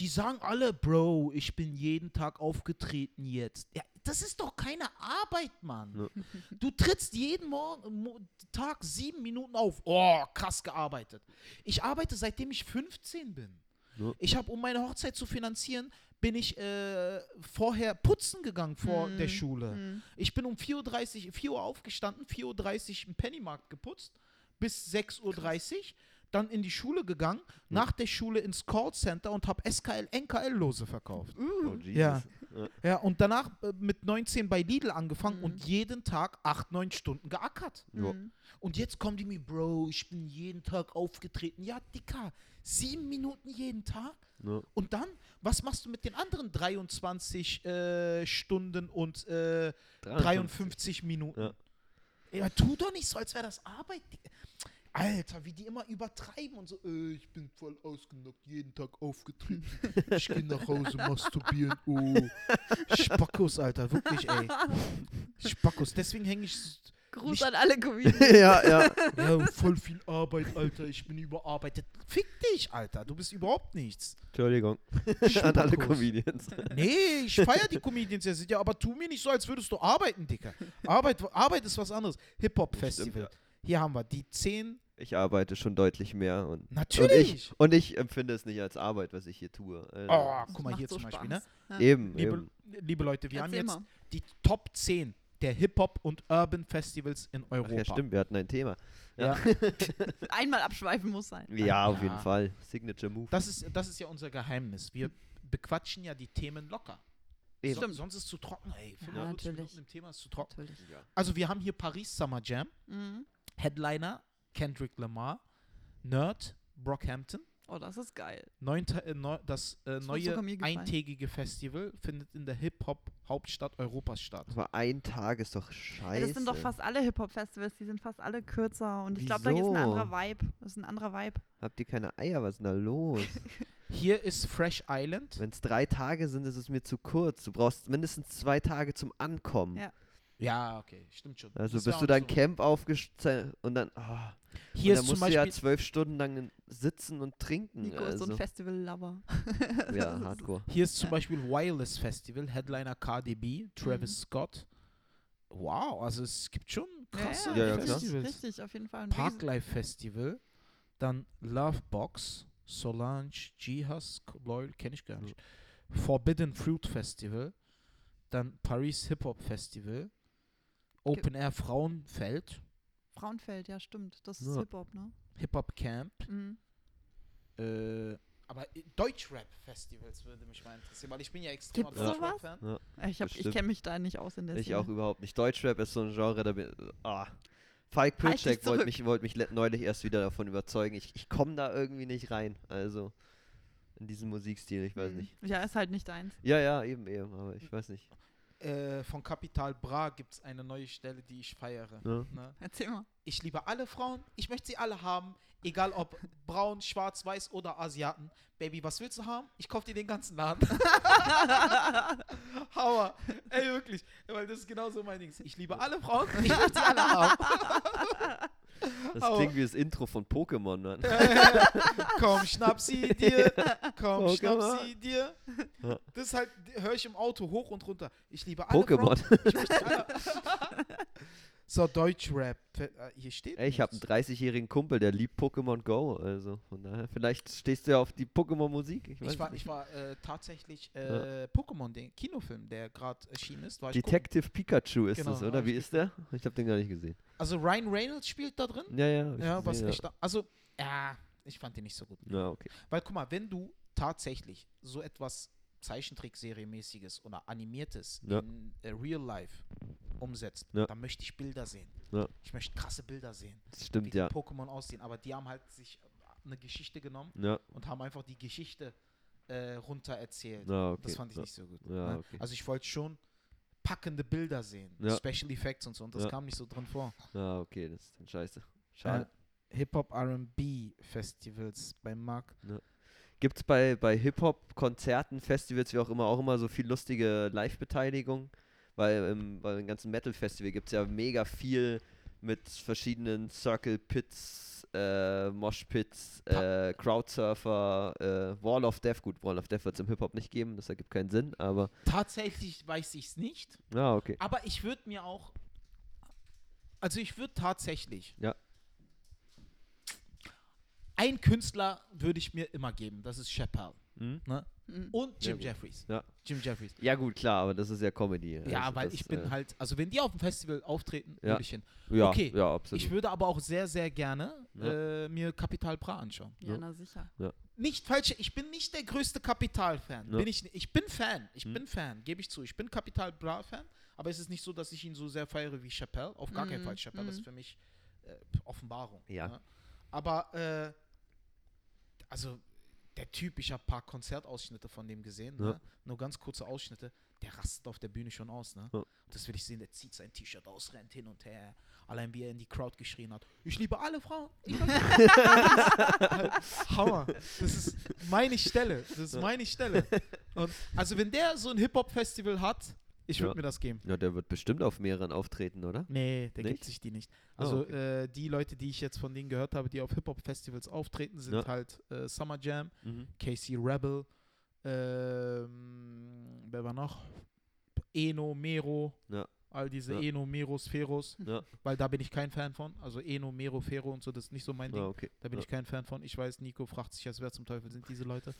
Die sagen alle, Bro, ich bin jeden Tag aufgetreten jetzt. Ja, das ist doch keine Arbeit, Mann. Ja. Du trittst jeden Morgen, Mo Tag sieben Minuten auf. Oh, krass gearbeitet. Ich arbeite seitdem ich 15 bin. Ja. Ich habe, um meine Hochzeit zu finanzieren, bin ich äh, vorher putzen gegangen vor Mhm. der Schule. Mhm. Ich bin um 4.30 Uhr, 4 Uhr aufgestanden, 4.30 Uhr im Pennymarkt geputzt, bis 6.30 Uhr, dann in die Schule gegangen, nach der Schule ins Callcenter und habe SKL, NKL-Lose verkauft. Oh, Jesus. Ja. Ja. Und danach äh, mit 19 bei Lidl angefangen Mhm. und jeden Tag 8, 9 Stunden geackert. Mhm. Und jetzt kommen die mir, Bro, ich bin jeden Tag aufgetreten. Ja, Dicker, sieben Minuten jeden Tag? Ja. Und dann, was machst du mit den anderen 23 äh, Stunden und äh, 53 Minuten? Ja. Ja. tu doch nicht so, als wäre das Arbeit. Alter, wie die immer übertreiben und so, äh, ich bin voll ausgenockt, jeden Tag aufgetreten. Ich gehe nach Hause masturbieren. Oh. Spackos, Alter, wirklich, ey. Spackos. Deswegen hänge ich Gruß Nicht- an alle Comedians. ja, ja. ja, voll viel Arbeit, Alter. Ich bin überarbeitet. Fick dich, Alter. Du bist überhaupt nichts. Entschuldigung. An alle Spackos. Comedians. Nee, ich feiere die Comedians ja, sind ja, aber tu mir nicht so, als würdest du arbeiten, Dicker. Arbeit, Arbeit ist was anderes. Hip-Hop-Festival. Stimmt, Hier haben wir die 10. Ich arbeite schon deutlich mehr und, und, Natürlich. ich, und ich empfinde es nicht als Arbeit, was ich hier tue. Also, Oh, guck mal hier so zum Beispiel, ne? Spaß. Ja. Eben, Liebe, eben. liebe Leute, wir haben Erzähl jetzt mal. die Top 10 der Hip-Hop und Urban Festivals in Ach Europa. ja, stimmt, wir hatten ein Thema. Ja. Einmal abschweifen muss sein. Ja, auf Ja. jeden Fall. Signature Move. Das, ist, das ist ja unser Geheimnis. Wir bequatschen ja die Themen locker. Eben. So, Stimmt. sonst ist es zu trocken. Ey, 45 natürlich. Minuten im Thema ist zu trocken. Also wir haben hier Paris Summer Jam. Mhm. Headliner Kendrick Lamar, Nerd Brockhampton. Oh, das ist geil. Neunte, äh, neu, das äh, wird neue eintägige Festival findet in der Hip-Hop-Hauptstadt Europas statt. Aber ein Tag ist doch scheiße. Ja, das sind doch fast alle Hip-Hop-Festivals, die sind fast alle kürzer. Und ich glaube, da ist ein anderer Vibe. Das ist ein anderer Vibe. Habt ihr keine Eier? Was ist denn da los? Hier ist Fresh Island. Wenn es drei Tage sind, ist es mir zu kurz. Du brauchst mindestens zwei Tage zum Ankommen. Ja. Ja, okay, stimmt schon. Also Das bist du dein so. Camp aufgestellt und dann, ah, Hier und dann ist zum musst du ja zwölf Stunden lang sitzen und trinken. Nico ist so ein also. Festival-Lover. Ja, hardcore. hier ist zum Beispiel Wireless Festival, Headliner KDB, Travis Mhm. Scott. Wow, also es gibt schon krasse Ja, ja. Festivals. richtig, auf jeden Fall. Parklife Festival, dann Lovebox, Solange, Jihas, Loyal, kenne ich gar nicht. Forbidden Fruit Festival, dann Paris Hip Hop Festival, Open Air Frauenfeld, Frauenfeld, ja, stimmt. Das ist Ja. Hip-Hop, ne? Hip-Hop Camp. Mhm. Äh, aber Deutschrap-Festivals würde mich mal interessieren, weil ich bin ja extrem Gibt's Deutschrap-Fan. Ja. Ich, hab- ich kenne mich da nicht aus in der Ich Szene. auch überhaupt nicht. Deutschrap ist so ein Genre, da bin ah. Falk Halt Pilczek wollte mich, wollt mich neulich erst wieder davon überzeugen. Ich, ich komme da irgendwie nicht rein. Also in diesen Musikstil, ich weiß Mhm. nicht. Ja, ist halt nicht deins. Ja, ja, eben, eben, aber ich weiß nicht. Äh, von Capital Bra gibt es eine neue Stelle, die ich feiere. Ja. Ne? Erzähl mal. Ich liebe alle Frauen, ich möchte sie alle haben, egal ob braun, schwarz, weiß oder Asiaten. Baby, was willst du haben? Ich kaufe dir den ganzen Laden. Hauer. Ey, wirklich. Weil das ist genauso mein Ding. Ich liebe alle Frauen, ich möchte sie alle haben. Das Aber- klingt wie das Intro von Pokémon, Mann. Komm, schnapp sie dir. Komm, Pokémon. schnapp sie dir. Das ist halt, höre ich im Auto hoch und runter. Ich liebe alle Pokémon. So, Deutschrap. Äh, Hier steht Ey, ich habe einen nichts. 30-jährigen Kumpel, der liebt Pokémon Go. Also von daher, vielleicht stehst du ja auf die Pokémon-Musik. Ich Ich war, ich war äh, tatsächlich äh, Pokémon, den Kinofilm, der gerade erschienen ist. Ich gucken. Detective Pikachu ist Genau, das, oder? Wie ist der? Ich habe den gar nicht gesehen. Also Ryan Reynolds spielt da drin. Ja, ja. Ja, was echt. Also, ja, ich fand den nicht so gut. ja. ja, okay. Weil guck mal, wenn du tatsächlich so etwas Zeichentrickserie-mäßiges oder animiertes Ja. in äh, Real Life umsetzt, Ja. dann möchte ich Bilder sehen. Ja. Ich möchte krasse Bilder sehen, Das wie stimmt, die ja. Pokémon aussehen. Aber die haben halt sich eine Geschichte genommen und haben einfach die Geschichte äh, runter erzählt. okay. Das fand ich nicht so gut. Ne? okay. Also ich wollte schon packende Bilder sehen. Special Effects und so, und das kam nicht so drin vor. Ja, okay, das ist dann scheiße. Schade. Äh, Hip-Hop R&B Festivals bei Mark. Gibt es bei, bei Hip-Hop-Konzerten, Festivals, wie auch immer, auch immer so viel lustige Live-Beteiligung? Weil im, bei den ganzen Metal-Festival gibt es ja mega viel mit verschiedenen Circle Pits, äh, Mosh Pits, äh, Crowdsurfer, äh, Wall of Death. Gut, Wall of Death wird es im Hip-Hop nicht geben, das ergibt keinen Sinn, aber Tatsächlich weiß ich es nicht, ja, okay. aber ich würde mir auch, also ich würde tatsächlich, Ja. Ein Künstler würde ich mir immer geben, das ist Chappelle Hm? Mhm. und Ja, Jim gut. Jeffries. Ja. Jim Jeffries. Ja, gut, klar, aber das ist ja Comedy. Ja, also weil das, ich bin äh, halt, also wenn die auf dem Festival auftreten, Ja. würde ich hin. Ja, okay, ja, absolut. Ich würde aber auch sehr, sehr gerne Ja. äh, mir Kapital Bra anschauen. Ja, Ja. na sicher. Nicht falsch, ich bin nicht der größte Kapital-Fan. Ja. Bin ich, ich bin Fan, ich Hm. bin Fan, gebe ich zu. Ich bin Kapital Bra-Fan, aber es ist nicht so, dass ich ihn so sehr feiere wie Chappelle. Auf gar keinen Mhm, Fall. Chappelle ist mhm. für mich äh, Offenbarung. Ja. ne? Aber, äh, also, der Typ, ich habe ein paar Konzertausschnitte von dem gesehen, Ja. ne? nur ganz kurze Ausschnitte. Der rastet auf der Bühne schon aus. Ne? Ja. Das will ich sehen, der zieht sein T-Shirt aus, rennt hin und her. Allein wie er in die Crowd geschrien hat. Ich liebe alle Frauen. Hammer. Das ist meine Stelle. Das ist meine Stelle. Und also wenn der so ein Hip-Hop-Festival hat, ich würde Ja. mir das geben. ja, der wird bestimmt auf mehreren auftreten, oder? Nee, der gibt Nicht? sich die nicht. Ah, Also okay. äh, die Leute, die ich jetzt von denen gehört habe, die auf Hip-Hop-Festivals auftreten, sind Ja. halt äh, Summer Jam, Mhm. Casey Rebel, ähm, wer war noch? Eno, Mero, Ja. All diese Ja. Eno, Meros, Feros, Ja, weil da bin ich kein Fan von. Also Eno, Mero, Fero und so, das ist nicht so mein Ding. ja, okay. Da bin ja. ich kein Fan von. Ich weiß, Nico fragt sich jetzt, wer zum Teufel sind diese Leute.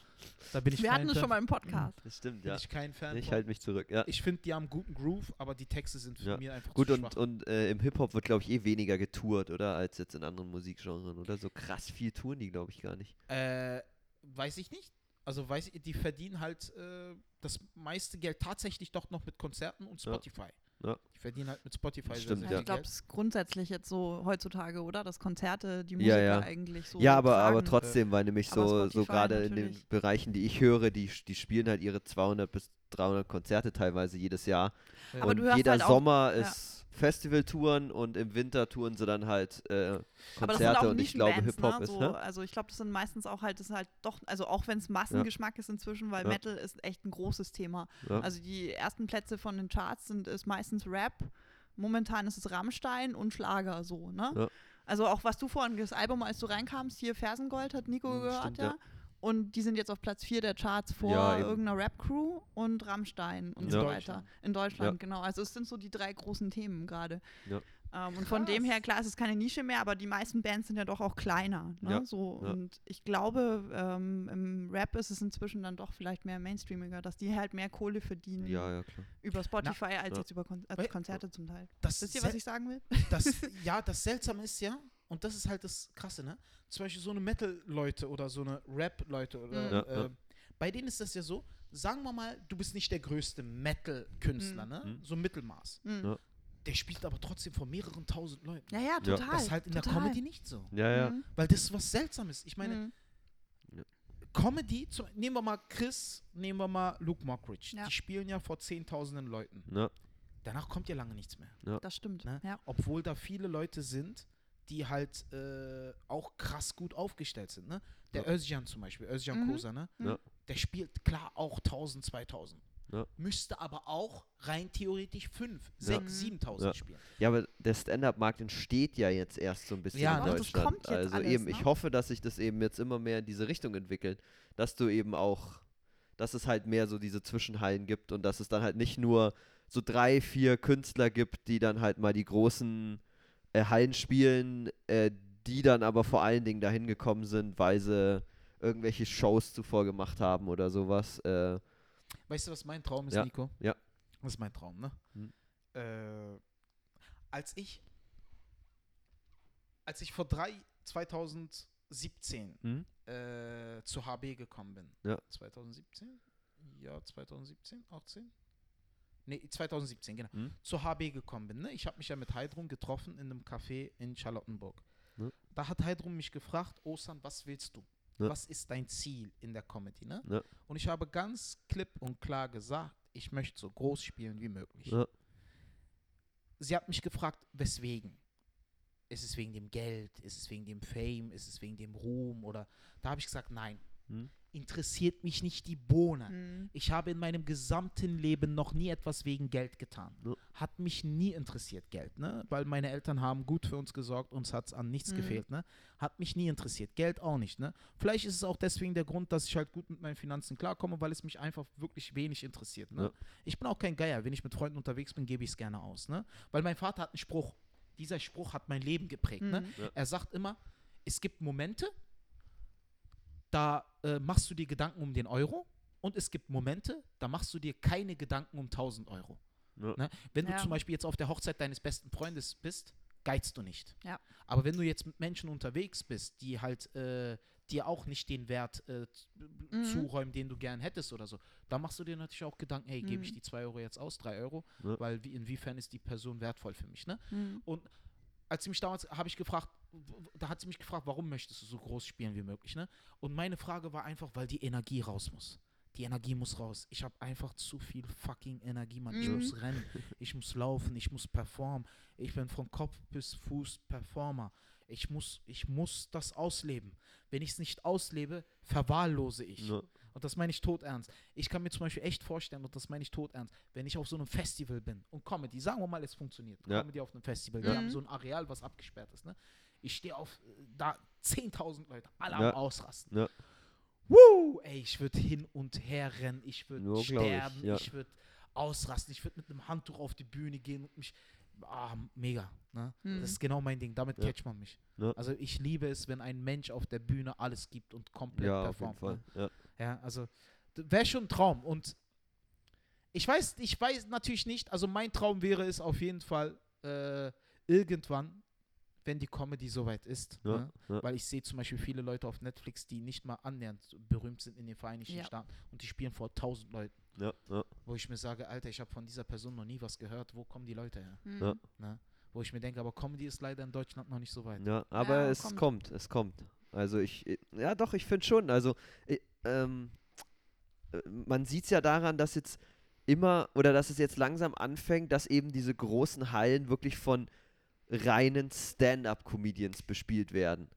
Da bin ich Wir hatten es schon mal im Podcast. Das stimmt, bin ja. ich kein Fan Ich halte mich zurück, ja. Ich finde, die haben guten Groove, aber die Texte sind für Ja. mich einfach Gut, zu und, schwach. und äh, im Hip-Hop wird, glaube ich, eh weniger getourt, oder? Als jetzt in anderen Musikgenren, oder? So krass viel touren die, glaube ich, gar nicht. Äh, weiß ich nicht. Also weiß ich, die verdienen halt äh, das meiste Geld tatsächlich doch noch mit Konzerten und Ja. Spotify. Ja. Die verdienen halt mit Spotify Das stimmt, Ja, ich glaube, es ist grundsätzlich jetzt so heutzutage, oder? Dass Konzerte die Ja, Musiker ja. eigentlich so. ja, aber, aber trotzdem, weil nämlich Aber so, so gerade in den. Bereichen, die ich höre, die, die spielen halt ihre 200 bis 300 Konzerte teilweise jedes Jahr. Ja. Aber und du hörst jeder halt auch- Sommer ja. ist Festivaltouren und im Winter touren sie dann halt äh, Aber das sind Konzerte auch und ich glaube Nischenbands, Hip-Hop ne? ist. so, Ne? Also ich glaube, das sind meistens auch halt, das ist halt doch, also auch wenn es Massengeschmack ist inzwischen, weil Ja. Metal ist echt ein großes Thema. Ja. Also die ersten Plätze von den Charts sind ist meistens Rap. Momentan ist es Rammstein und Schlager so, ne? Ja. Also auch was du vorhin, das Album, als du reinkamst, hier Fersengold hat Nico Hm, gehört, stimmt, ja. Ja. Und die sind jetzt auf Platz 4 der Charts vor Ja, irgendeiner Rap-Crew und Rammstein und In so weiter. In Deutschland, Ja. genau. Also es sind so die drei großen Themen gerade. Ja. Ähm, und von dem her, klar, es ist keine Nische mehr, aber die meisten Bands sind ja doch auch kleiner. Ne? Ja, So, ja. Und ich glaube, ähm, im Rap ist es inzwischen dann doch vielleicht mehr mainstreamiger, dass die halt mehr Kohle verdienen Ja, ja, klar. über Spotify als Ja. jetzt über Kon als Konzerte zum Teil. Das Wisst ihr, was ich sagen will? das, ja, das Seltsame ist ja, und das ist halt das Krasse, ne? Zum Beispiel so eine Metal-Leute oder so eine Rap-Leute oder Mhm. Ja, äh, ja. bei denen ist das ja so, sagen wir mal, du bist nicht der größte Metal-Künstler, Mhm. ne? Mhm. So Mittelmaß. Mhm. Ja. Der spielt aber trotzdem vor mehreren tausend Leuten. Ja, ja, total. Das ist halt in der total. Comedy nicht so. Ja, ja. Mhm. Weil das ist was Seltsames. Ich meine, Mhm. Comedy, zum, nehmen wir mal Chris, nehmen wir mal Luke Mockridge. Ja. Die spielen ja vor zehntausenden Leuten. ja. Danach kommt ja lange nichts mehr. Das stimmt. Ne? Ja. Obwohl da viele Leute sind, die halt äh, auch krass gut aufgestellt sind. Ne? Der Ja. Özcan zum Beispiel, Özcan Mhm. Kosa, ne? Ja. der spielt klar auch 1000, 2000. Ja. Müsste aber auch rein theoretisch 5, Ja. 6, Mhm. 7000 Ja. spielen. Ja, aber der Stand-Up-Markt entsteht ja jetzt erst so ein bisschen Ja, in? Das Deutschland. kommt jetzt also alles, eben, ne? ich hoffe, dass sich das eben jetzt immer mehr in diese Richtung entwickelt, dass du eben auch, dass es halt mehr so diese Zwischenhallen gibt und dass es dann halt nicht nur so drei, vier Künstler gibt, die dann halt mal die großen äh, Hallen spielen, äh, die dann aber vor allen Dingen dahin gekommen sind, weil sie irgendwelche Shows zuvor gemacht haben oder sowas. Äh, Weißt du, was mein Traum ist, Ja. Nico? Ja. Das ist mein Traum, ne? Hm. Äh, als ich als ich vor drei, 2017 hm? äh, zu HB gekommen bin. Ja. 2017? Ja, 2017, 18? Nee, 2017, genau. Hm? Zu HB gekommen bin. Ne? Ich habe mich ja mit Heidrun getroffen in einem Café in Charlottenburg. Ja. Da hat Heidrun mich gefragt, Osan, was willst du? Ja. Was ist dein Ziel in der Comedy? Ne? Und ich habe ganz klipp und klar gesagt, ich möchte so groß spielen wie möglich. Sie hat mich gefragt, weswegen? Ist es wegen dem Geld? Ist es wegen dem Fame? Ist es wegen dem Ruhm? Oder da habe ich gesagt, nein, Hm? Interessiert mich nicht die Bohne. Mhm. Ich habe in meinem gesamten Leben noch nie etwas wegen Geld getan. Ja. Hat mich nie interessiert, Geld, ne? Weil meine Eltern haben gut für uns gesorgt, uns hat es an nichts Mhm. gefehlt, ne? Hat mich nie interessiert. Geld auch nicht, ne? Vielleicht ist es auch deswegen der Grund, dass ich halt gut mit meinen Finanzen klarkomme, weil es mich einfach wirklich wenig interessiert, ne? Ja. Ich bin auch kein Geier. Wenn ich mit Freunden unterwegs bin, gebe ich es gerne aus, ne? Weil mein Vater hat einen Spruch. Dieser Spruch hat mein Leben geprägt, ne? Mhm. Er sagt immer, es gibt Momente, da äh, machst du dir Gedanken um den Euro und es gibt Momente, da machst du dir keine Gedanken um 1000 Euro. Ja. Ne? Wenn du Ja. zum Beispiel jetzt auf der Hochzeit deines besten Freundes bist, geizt du nicht. Ja. Aber wenn du jetzt mit Menschen unterwegs bist, die halt äh, dir auch nicht den Wert äh, Mhm. zuräumen, den du gern hättest oder so, da machst du dir natürlich auch Gedanken, hey, gebe ich Mhm. die 2 Euro jetzt aus, 3 Euro, Ja. weil wie, inwiefern ist die Person wertvoll für mich, ne? Mhm. Und als sie mich damals, habe ich gefragt, da hat sie mich gefragt, warum möchtest du so groß spielen wie möglich, ne? Und meine Frage war einfach, weil die Energie raus muss. Die Energie muss raus. Ich habe einfach zu viel fucking Energie, Mann. Ich Mhm. muss rennen, ich muss laufen, ich muss performen. Ich bin von Kopf bis Fuß Performer. Ich muss, ich muss das ausleben. Wenn ich es nicht auslebe, verwahllose ich. Ja. Und das meine ich todernst. Ich kann mir zum Beispiel echt vorstellen, und das meine ich todernst, wenn ich auf so einem Festival bin und Comedy, sagen wir mal, es funktioniert. Ja. Comedy auf einem Festival, Ja. wir haben so ein Areal, was abgesperrt ist. Ne? Ich stehe auf, äh, da 10.000 Leute, alle Ja. am Ausrasten. Ja. Woo! Ey, ich würde hin und her rennen, ich würde glaub ich, sterben, ja. ich würde ausrasten, ich würde mit einem Handtuch auf die Bühne gehen und mich. Ah, mega. Ne? Mhm. Das ist genau mein Ding. Damit Ja. catcht man mich. Ja. Also ich liebe es, wenn ein Mensch auf der Bühne alles gibt und komplett ja, auf jeden performt. Fall. Ne? Ja. Ja, also wäre schon ein Traum. Und ich weiß, ich weiß natürlich nicht, also mein Traum wäre es auf jeden Fall äh, irgendwann, wenn die Comedy soweit ist. Ja, Ne? ja. Weil ich sehe zum Beispiel viele Leute auf Netflix, die nicht mal annähernd berühmt sind in den Vereinigten Ja. Staaten und die spielen vor tausend Leuten, Ja, ja, wo ich mir sage, Alter, ich habe von dieser Person noch nie was gehört, wo kommen die Leute her? Mhm. Ja. Ne? Wo ich mir denke, aber Comedy ist leider in Deutschland noch nicht so weit. ja, aber Ja, es kommt. kommt. es kommt. Also ich, äh, ja doch, ich finde schon. Also äh, ähm, äh, man sieht es ja daran, dass jetzt immer oder dass es jetzt langsam anfängt, dass eben diese großen Hallen wirklich von reinen Stand-up-Comedians bespielt werden.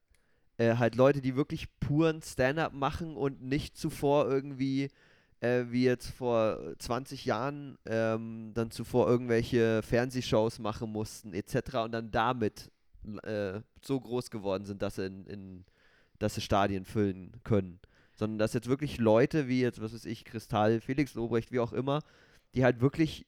Äh, halt Leute, die wirklich puren Stand-up machen und nicht zuvor irgendwie, äh, wie jetzt vor 20 Jahren, ähm, dann zuvor irgendwelche Fernsehshows machen mussten, etc. und dann damit äh, so groß geworden sind, dass sie, in, in, dass sie Stadien füllen können. Sondern dass jetzt wirklich Leute wie jetzt, was weiß ich, Kristall, Felix Lobrecht, wie auch immer, die halt wirklich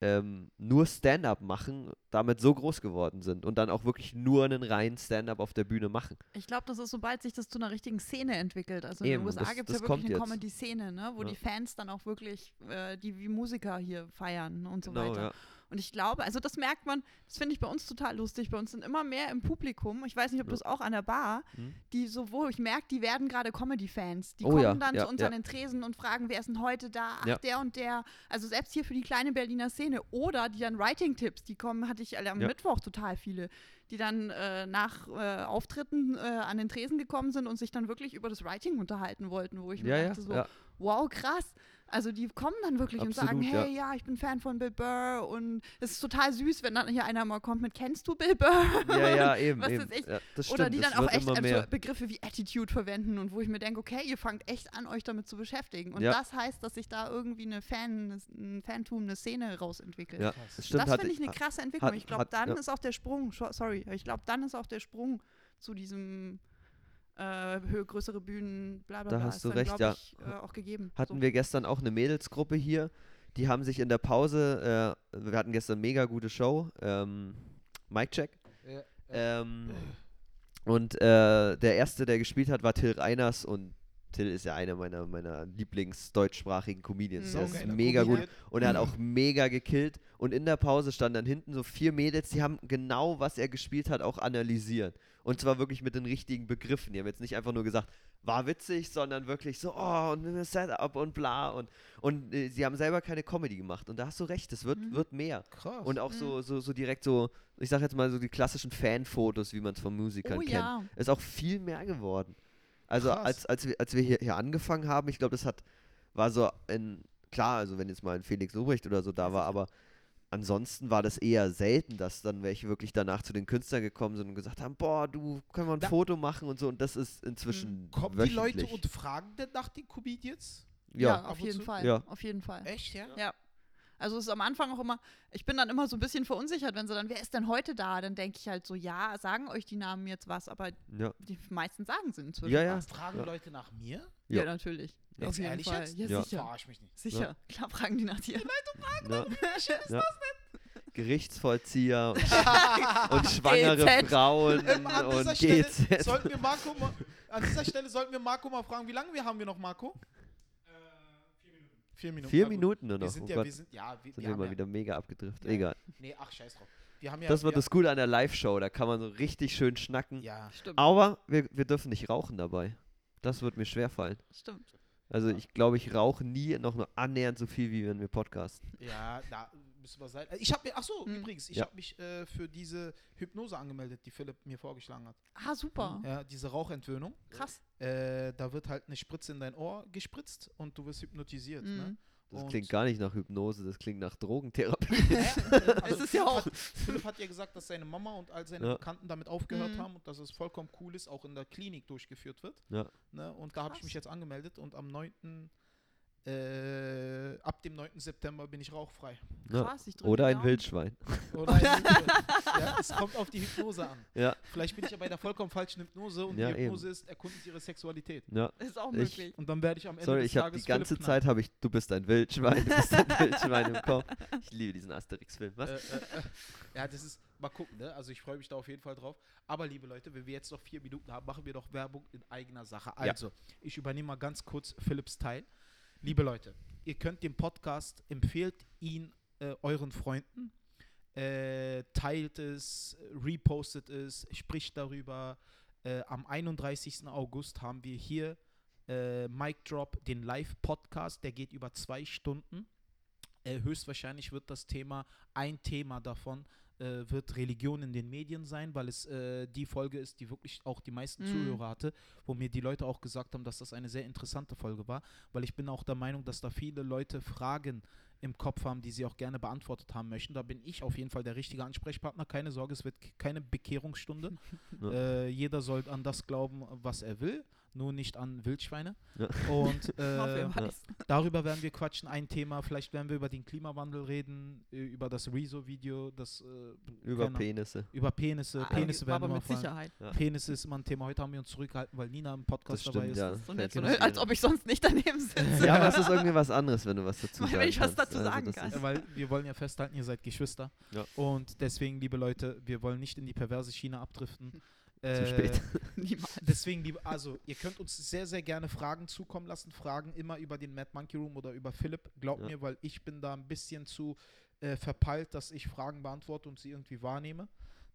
ähm, nur Stand-up machen, damit so groß geworden sind und dann auch wirklich nur einen reinen Stand-up auf der Bühne machen. Ich glaube, das ist, sobald sich das zu einer richtigen Szene entwickelt. Also Eben, in den USA gibt es ja wirklich eine. Comedy-Szene, ne? wo Ja. die Fans dann auch wirklich, äh, die wie Musiker hier feiern und so Genau, weiter. ja. Und ich glaube, also das merkt man, das finde ich bei uns total lustig. Bei uns sind immer mehr im Publikum, ich weiß nicht, ob es auch an der Bar, Hm? die so, wo ich merke, die werden gerade Comedy-Fans. Die Oh kommen ja, dann ja, zu uns ja. an den Tresen und fragen, wer ist denn heute da? Ach, der und der. Also selbst hier für die kleine Berliner Szene. Oder die dann Writing-Tipps, die kommen, hatte ich alle am. Mittwoch total viele, die dann äh, nach äh, Auftritten äh, an den Tresen gekommen sind und sich dann wirklich über das Writing unterhalten wollten, wo ich mir dachte so, wow, krass. Also die kommen dann wirklich und sagen, Absolut, ja. hey, ja. ich bin Fan von Bill Burr und es ist total süß, wenn dann hier einer mal kommt mit, kennst du Bill Burr? Ja, ja, eben. Was eben. Ja, das Oder stimmt, die das dann auch echt immer also. Begriffe wie Attitude verwenden und wo ich mir denke, okay, ihr fangt echt an, euch damit zu beschäftigen. Und Ja. das heißt, dass sich da irgendwie eine Fan, ein Fantum, eine Szene rausentwickelt. Ja, das stimmt. das hat- finde ich eine krasse Entwicklung. hat- ich glaube, hat- dann ja. ist auch der Sprung, sorry, ich glaube, dann ist auch der Sprung zu diesem äh, höhe, größere Bühnen, bla bla Da bla, hast du dann, recht, ja. Ich, äh, auch gegeben. hatten so. wir gestern auch eine Mädelsgruppe hier. Die haben sich in der Pause, äh, wir hatten gestern mega gute Show, ähm, Mic Check. Ähm, und äh, der erste, der gespielt hat, war Till Reiners und Till ist ja einer meiner, meiner Lieblings-deutschsprachigen Comedians. Mhm. Der ist mega gut Comedian. und er hat auch mega gekillt. Und in der Pause standen dann hinten so vier Mädels, die haben genau, was er gespielt hat, auch analysiert. Und zwar wirklich mit den richtigen Begriffen. Die haben jetzt nicht einfach nur gesagt, war witzig, sondern wirklich so, oh, und Setup und bla. Und, und äh, sie haben selber keine Comedy gemacht. Und da hast du recht, es wird, Mhm. wird mehr. Krass. Und auch so, so, so direkt so, ich sag jetzt mal so die klassischen Fanfotos, wie man es von Musikern Oh kennt. ja. Ist auch viel mehr geworden. Also Krass. als, als wir, als wir hier, hier angefangen haben, ich glaube, das hat, war so ein, klar, also wenn jetzt mal ein Felix Lobrecht oder so da war, aber ansonsten war das eher selten, dass dann welche wirklich danach zu den Künstlern gekommen sind und gesagt haben, boah, du, können wir ein Da- Foto machen und so und das ist inzwischen Kommen wöchentlich. die Leute und fragen denn nach den Comedians? Ja, ja, auf jeden? Fall. Ja. Auf jeden Fall. Echt, ja? Ja. Also es ist am Anfang auch immer, ich bin dann immer so ein bisschen verunsichert, wenn sie dann, wer ist denn heute da? Dann denke ich halt so, ja, sagen euch die Namen jetzt was, aber ja, die meisten sagen sie inzwischen Ja, ja. was. Fragen Ja. Leute nach mir? Ja, Ja. natürlich. Jetzt Auf jeden ehrlich Fall. jetzt? Ja, Ja. sicher. Verarsch mich nicht. Sicher. Klar fragen die nach dir. ja, Ist ja. Gerichtsvollzieher und, und schwangere GZ. Frauen Ähm, an dieser und Stelle GZ. sollten wir Marco mal, an dieser Stelle sollten wir Marco mal fragen, wie lange wir haben wir noch, Marco? Vier Minuten. Vier. Minuten nur Wir noch. sind Oh ja, Gott, wir sind, ja, wir, sind wir wir haben mal ja, wieder mega abgedriftet. Ja. Egal. Nee, ach, scheiß drauf. Wir haben ja, Das wird wir, das Gute an der Live-Show, da kann man so richtig schön schnacken. Ja, Stimmt. Aber wir, wir dürfen nicht rauchen dabei. Das wird mir schwerfallen. Stimmt. Also ich glaube, ich rauche nie noch nur annähernd so viel, wie wenn wir podcasten. ja, da müssen wir sein. Ich habe mir, ach so, Hm. übrigens, ich Ja. habe mich äh, für diese Hypnose angemeldet, die Philipp mir vorgeschlagen hat. Ah, super. Ja, diese Rauchentwöhnung. Krass. Äh, da wird halt eine Spritze in dein Ohr gespritzt und du wirst hypnotisiert. Ne? Das Und- klingt gar nicht nach Hypnose, das klingt nach Drogentherapie. Ja, also Es ist ja auch- Philipp hat, ja gesagt, dass seine Mama und all seine Ja. Bekannten damit aufgehört Mhm. haben und dass es vollkommen cool ist, auch in der Klinik durchgeführt wird. Ja. Ne? Und da habe ich mich jetzt angemeldet und am 9. Äh, ab dem 9. September bin ich rauchfrei. Ja. Krass, ich Oder ein. Wildschwein. Oder ein ja, es kommt auf die Hypnose an. Ja, Vielleicht bin ich ja bei der vollkommen falschen Hypnose und Ja, die eben. Hypnose ist, erkunden Sie Ihre Sexualität. ja. Ist auch Ich- möglich. Und dann werde ich am Ende Sorry, des ich habe Tages die ganze Philipp Zeit habe ich, du bist ein Wildschwein, du bist ein Wildschwein im Kopf. Ich liebe diesen Asterix-Film. Was? Äh, äh, äh. Ja, das ist, mal gucken, ne? Also ich freue mich da auf jeden Fall drauf. Aber liebe Leute, wenn wir jetzt noch vier Minuten haben, machen wir doch Werbung in eigener Sache. Ja. Also, ich übernehme mal ganz kurz Philipps Teil. Liebe Leute, ihr könnt den Podcast, empfehlt ihn äh, euren Freunden, äh, teilt es, repostet es, spricht darüber. Äh, am 31. August haben wir hier äh, Mic Drop, den Live-Podcast, der geht über zwei Stunden. Äh, höchstwahrscheinlich wird das Thema, ein Thema davon, äh, wird Religion in den Medien sein, weil es äh, die Folge ist, die wirklich auch die meisten Mhm. Zuhörer hatte, wo mir die Leute auch gesagt haben, dass das eine sehr interessante Folge war, weil ich bin auch der Meinung, dass da viele Leute Fragen im Kopf haben, die sie auch gerne beantwortet haben möchten. Da bin ich auf jeden Fall der richtige Ansprechpartner. Keine Sorge, es wird keine Bekehrungsstunde. Ja. Äh, jeder soll an das glauben, was er will. Nur nicht an Wildschweine. Ja. Und äh, darüber werden wir quatschen. Ein Thema, vielleicht werden wir über den Klimawandel reden, äh, über das Rezo-Video, das äh, Über keine Penisse. über Penisse. Ah, Penisse werden aber mit fallen. Sicherheit. Penisse ist immer ein Thema. Heute haben wir uns zurückgehalten, weil Nina im Das Podcast dabei stimmt, ist. ja. So nett, so mir nett, als ob ich sonst nicht daneben sitze. Ja, aber es ist irgendwie was anderes, wenn du was dazu Wenn sagen ich was dazu Also sagen das kann. Äh, Weil wir wollen ja festhalten, ihr seid Geschwister. Ja. Und deswegen, liebe Leute, wir wollen nicht in die perverse Schiene abdriften. Zu Äh, spät. Niemals. Deswegen, liebe, also ihr könnt uns sehr, sehr gerne Fragen zukommen lassen. Fragen immer über den Mad Monkey Room oder über Philipp. Glaubt Ja. mir, weil ich bin da ein bisschen zu äh, verpeilt, dass ich Fragen beantworte und sie irgendwie wahrnehme.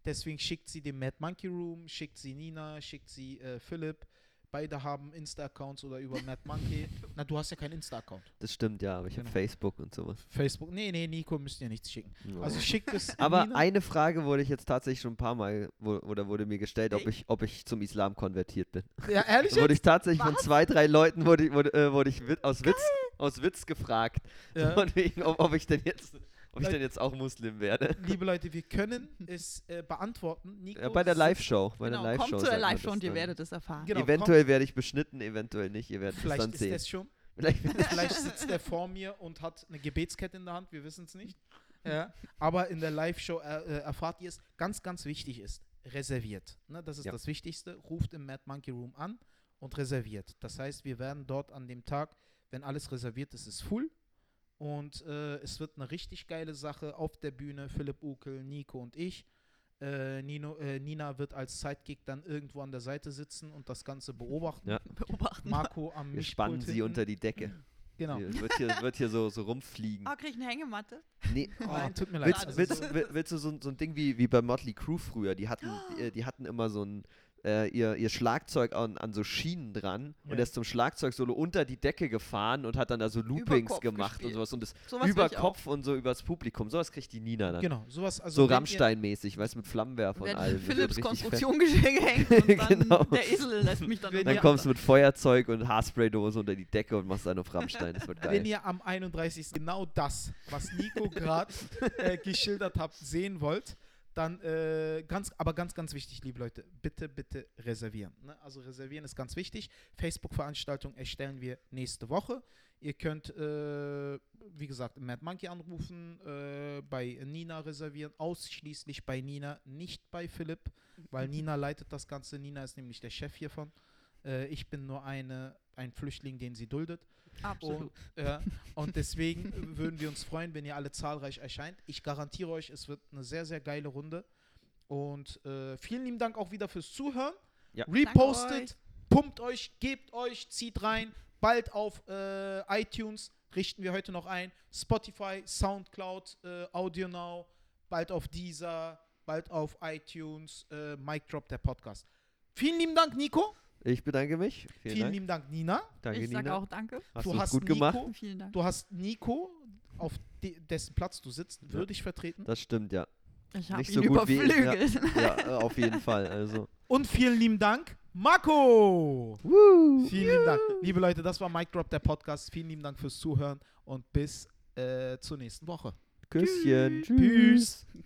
Deswegen schickt sie dem Mad Monkey Room, schickt sie Nina, schickt sie äh, Philipp. Beide haben Insta-Accounts oder über Mad Monkey. Na, du hast ja keinen Insta-Account. Das stimmt, ja, aber ich habe Genau. Facebook und sowas. Facebook. Nee, nee, Nico müsst ihr nichts schicken. Ja. Also schickt es. aber Nina. eine Frage wurde ich jetzt tatsächlich schon ein paar Mal, wo, oder wurde mir gestellt, ob ich, ob ich zum Islam konvertiert bin. Ja, ehrlich Da wurde ich tatsächlich von Was? zwei, drei Leuten wurde, ich- wurde, äh, wurde ich wit aus, Witz, aus Witz gefragt, Ja. von wegen, ob, ob ich denn jetzt, ob ich Nein. denn jetzt auch Muslim werde. Liebe Leute, wir können es äh, beantworten. Nico Ja, bei der Live-Show. Bei Genau, der Live-Show kommt zu der Live-Show das und ihr dann. werdet es erfahren. Genau, eventuell werde ich beschnitten, eventuell nicht. Ihr werdet es Vielleicht dann ist sehen. es schon. Vielleicht Vielleicht sitzt er vor mir und hat eine Gebetskette in der Hand, wir wissen es nicht. Ja, aber in der Live-Show äh, äh, erfahrt ihr es. Ganz, ganz wichtig ist, reserviert. Ne, das ist Ja. das Wichtigste. Ruft im Mad Monkey Room an und reserviert. Das heißt, wir werden dort an dem Tag, wenn alles reserviert ist, ist full. Und äh, es wird eine richtig geile Sache auf der Bühne. Philipp Ukel, Nico und ich. Äh, Nino, äh, Nina wird als Sidekick dann irgendwo an der Seite sitzen und das Ganze beobachten. Ja. Beobachten. Marco am Wir spannen sie unter die Decke. Genau. Hier, wird, hier, wird hier so, so rumfliegen. Oh, krieg ich eine Hängematte? Nee, Oh, Nein, tut mir leid. Willst, Also willst, so- will- willst du so, ein- so ein Ding wie, wie bei Motley Crue früher? Die hatten, die, äh, die hatten immer so ein, äh, ihr, ihr Schlagzeug an, an so Schienen dran Ja. und er ist zum Schlagzeug-Solo unter die Decke gefahren und hat dann da so Loopings gemacht gespielt. und sowas und das Sowas über. Kopf und so übers Publikum. Sowas kriegt die Nina dann. Genau, sowas. Also so wenn Rammstein-mäßig, weißt du, mit Flammenwerfer und allem. Philips. Konstruktion gehängt und dann Genau. der Esel lässt mich dann Wenn Dann kommst du mit Feuerzeug und Haarspraydose unter die Decke und machst dann auf Rammstein. Das wird Wenn geil. ihr am 31. genau das, was Nico gerade äh, geschildert hat, sehen wollt, dann äh, ganz, aber ganz, ganz wichtig, liebe Leute, bitte, bitte reservieren. Ne? Also reservieren ist ganz wichtig. Facebook-Veranstaltung erstellen wir nächste Woche. Ihr könnt, äh, wie gesagt, Mad Monkey anrufen, äh, bei Nina reservieren, ausschließlich bei Nina, nicht bei Philipp, weil Nina leitet das Ganze. Nina ist nämlich der Chef hiervon. Äh, ich bin nur eine, ein Flüchtling, den sie duldet. Absolut. Und, ja, und deswegen würden wir uns freuen, wenn ihr alle zahlreich erscheint. Ich garantiere euch, es wird eine sehr, sehr geile Runde. Und äh, vielen lieben Dank auch wieder fürs Zuhören. Ja. Repostet, euch. pumpt euch, gebt euch, zieht rein. Bald auf äh, iTunes richten wir heute noch ein. Spotify, Soundcloud, äh, Audio Now, bald auf Deezer, bald auf iTunes, äh, Mic Drop, der Podcast. Vielen lieben Dank, Nico. Ich bedanke mich. Vielen, Vielen Dank. lieben Dank, Nina. Danke, ich sag Nina. auch danke. Hast du hast gut Nico, gemacht. Vielen Dank. Du hast Nico, auf de dessen Platz du sitzt, würdig vertreten. Das stimmt, ja. Ich habe nicht ihn so gut wie ich, ja. überflügelt. Ja, auf jeden Fall. Also. Und vielen lieben Dank, Marco. Vielen lieben Dank. Liebe Leute, das war Mic Drop, der Podcast. Vielen lieben Dank fürs Zuhören und bis äh, zur nächsten Woche. Küsschen. Tschüss. Tschüss.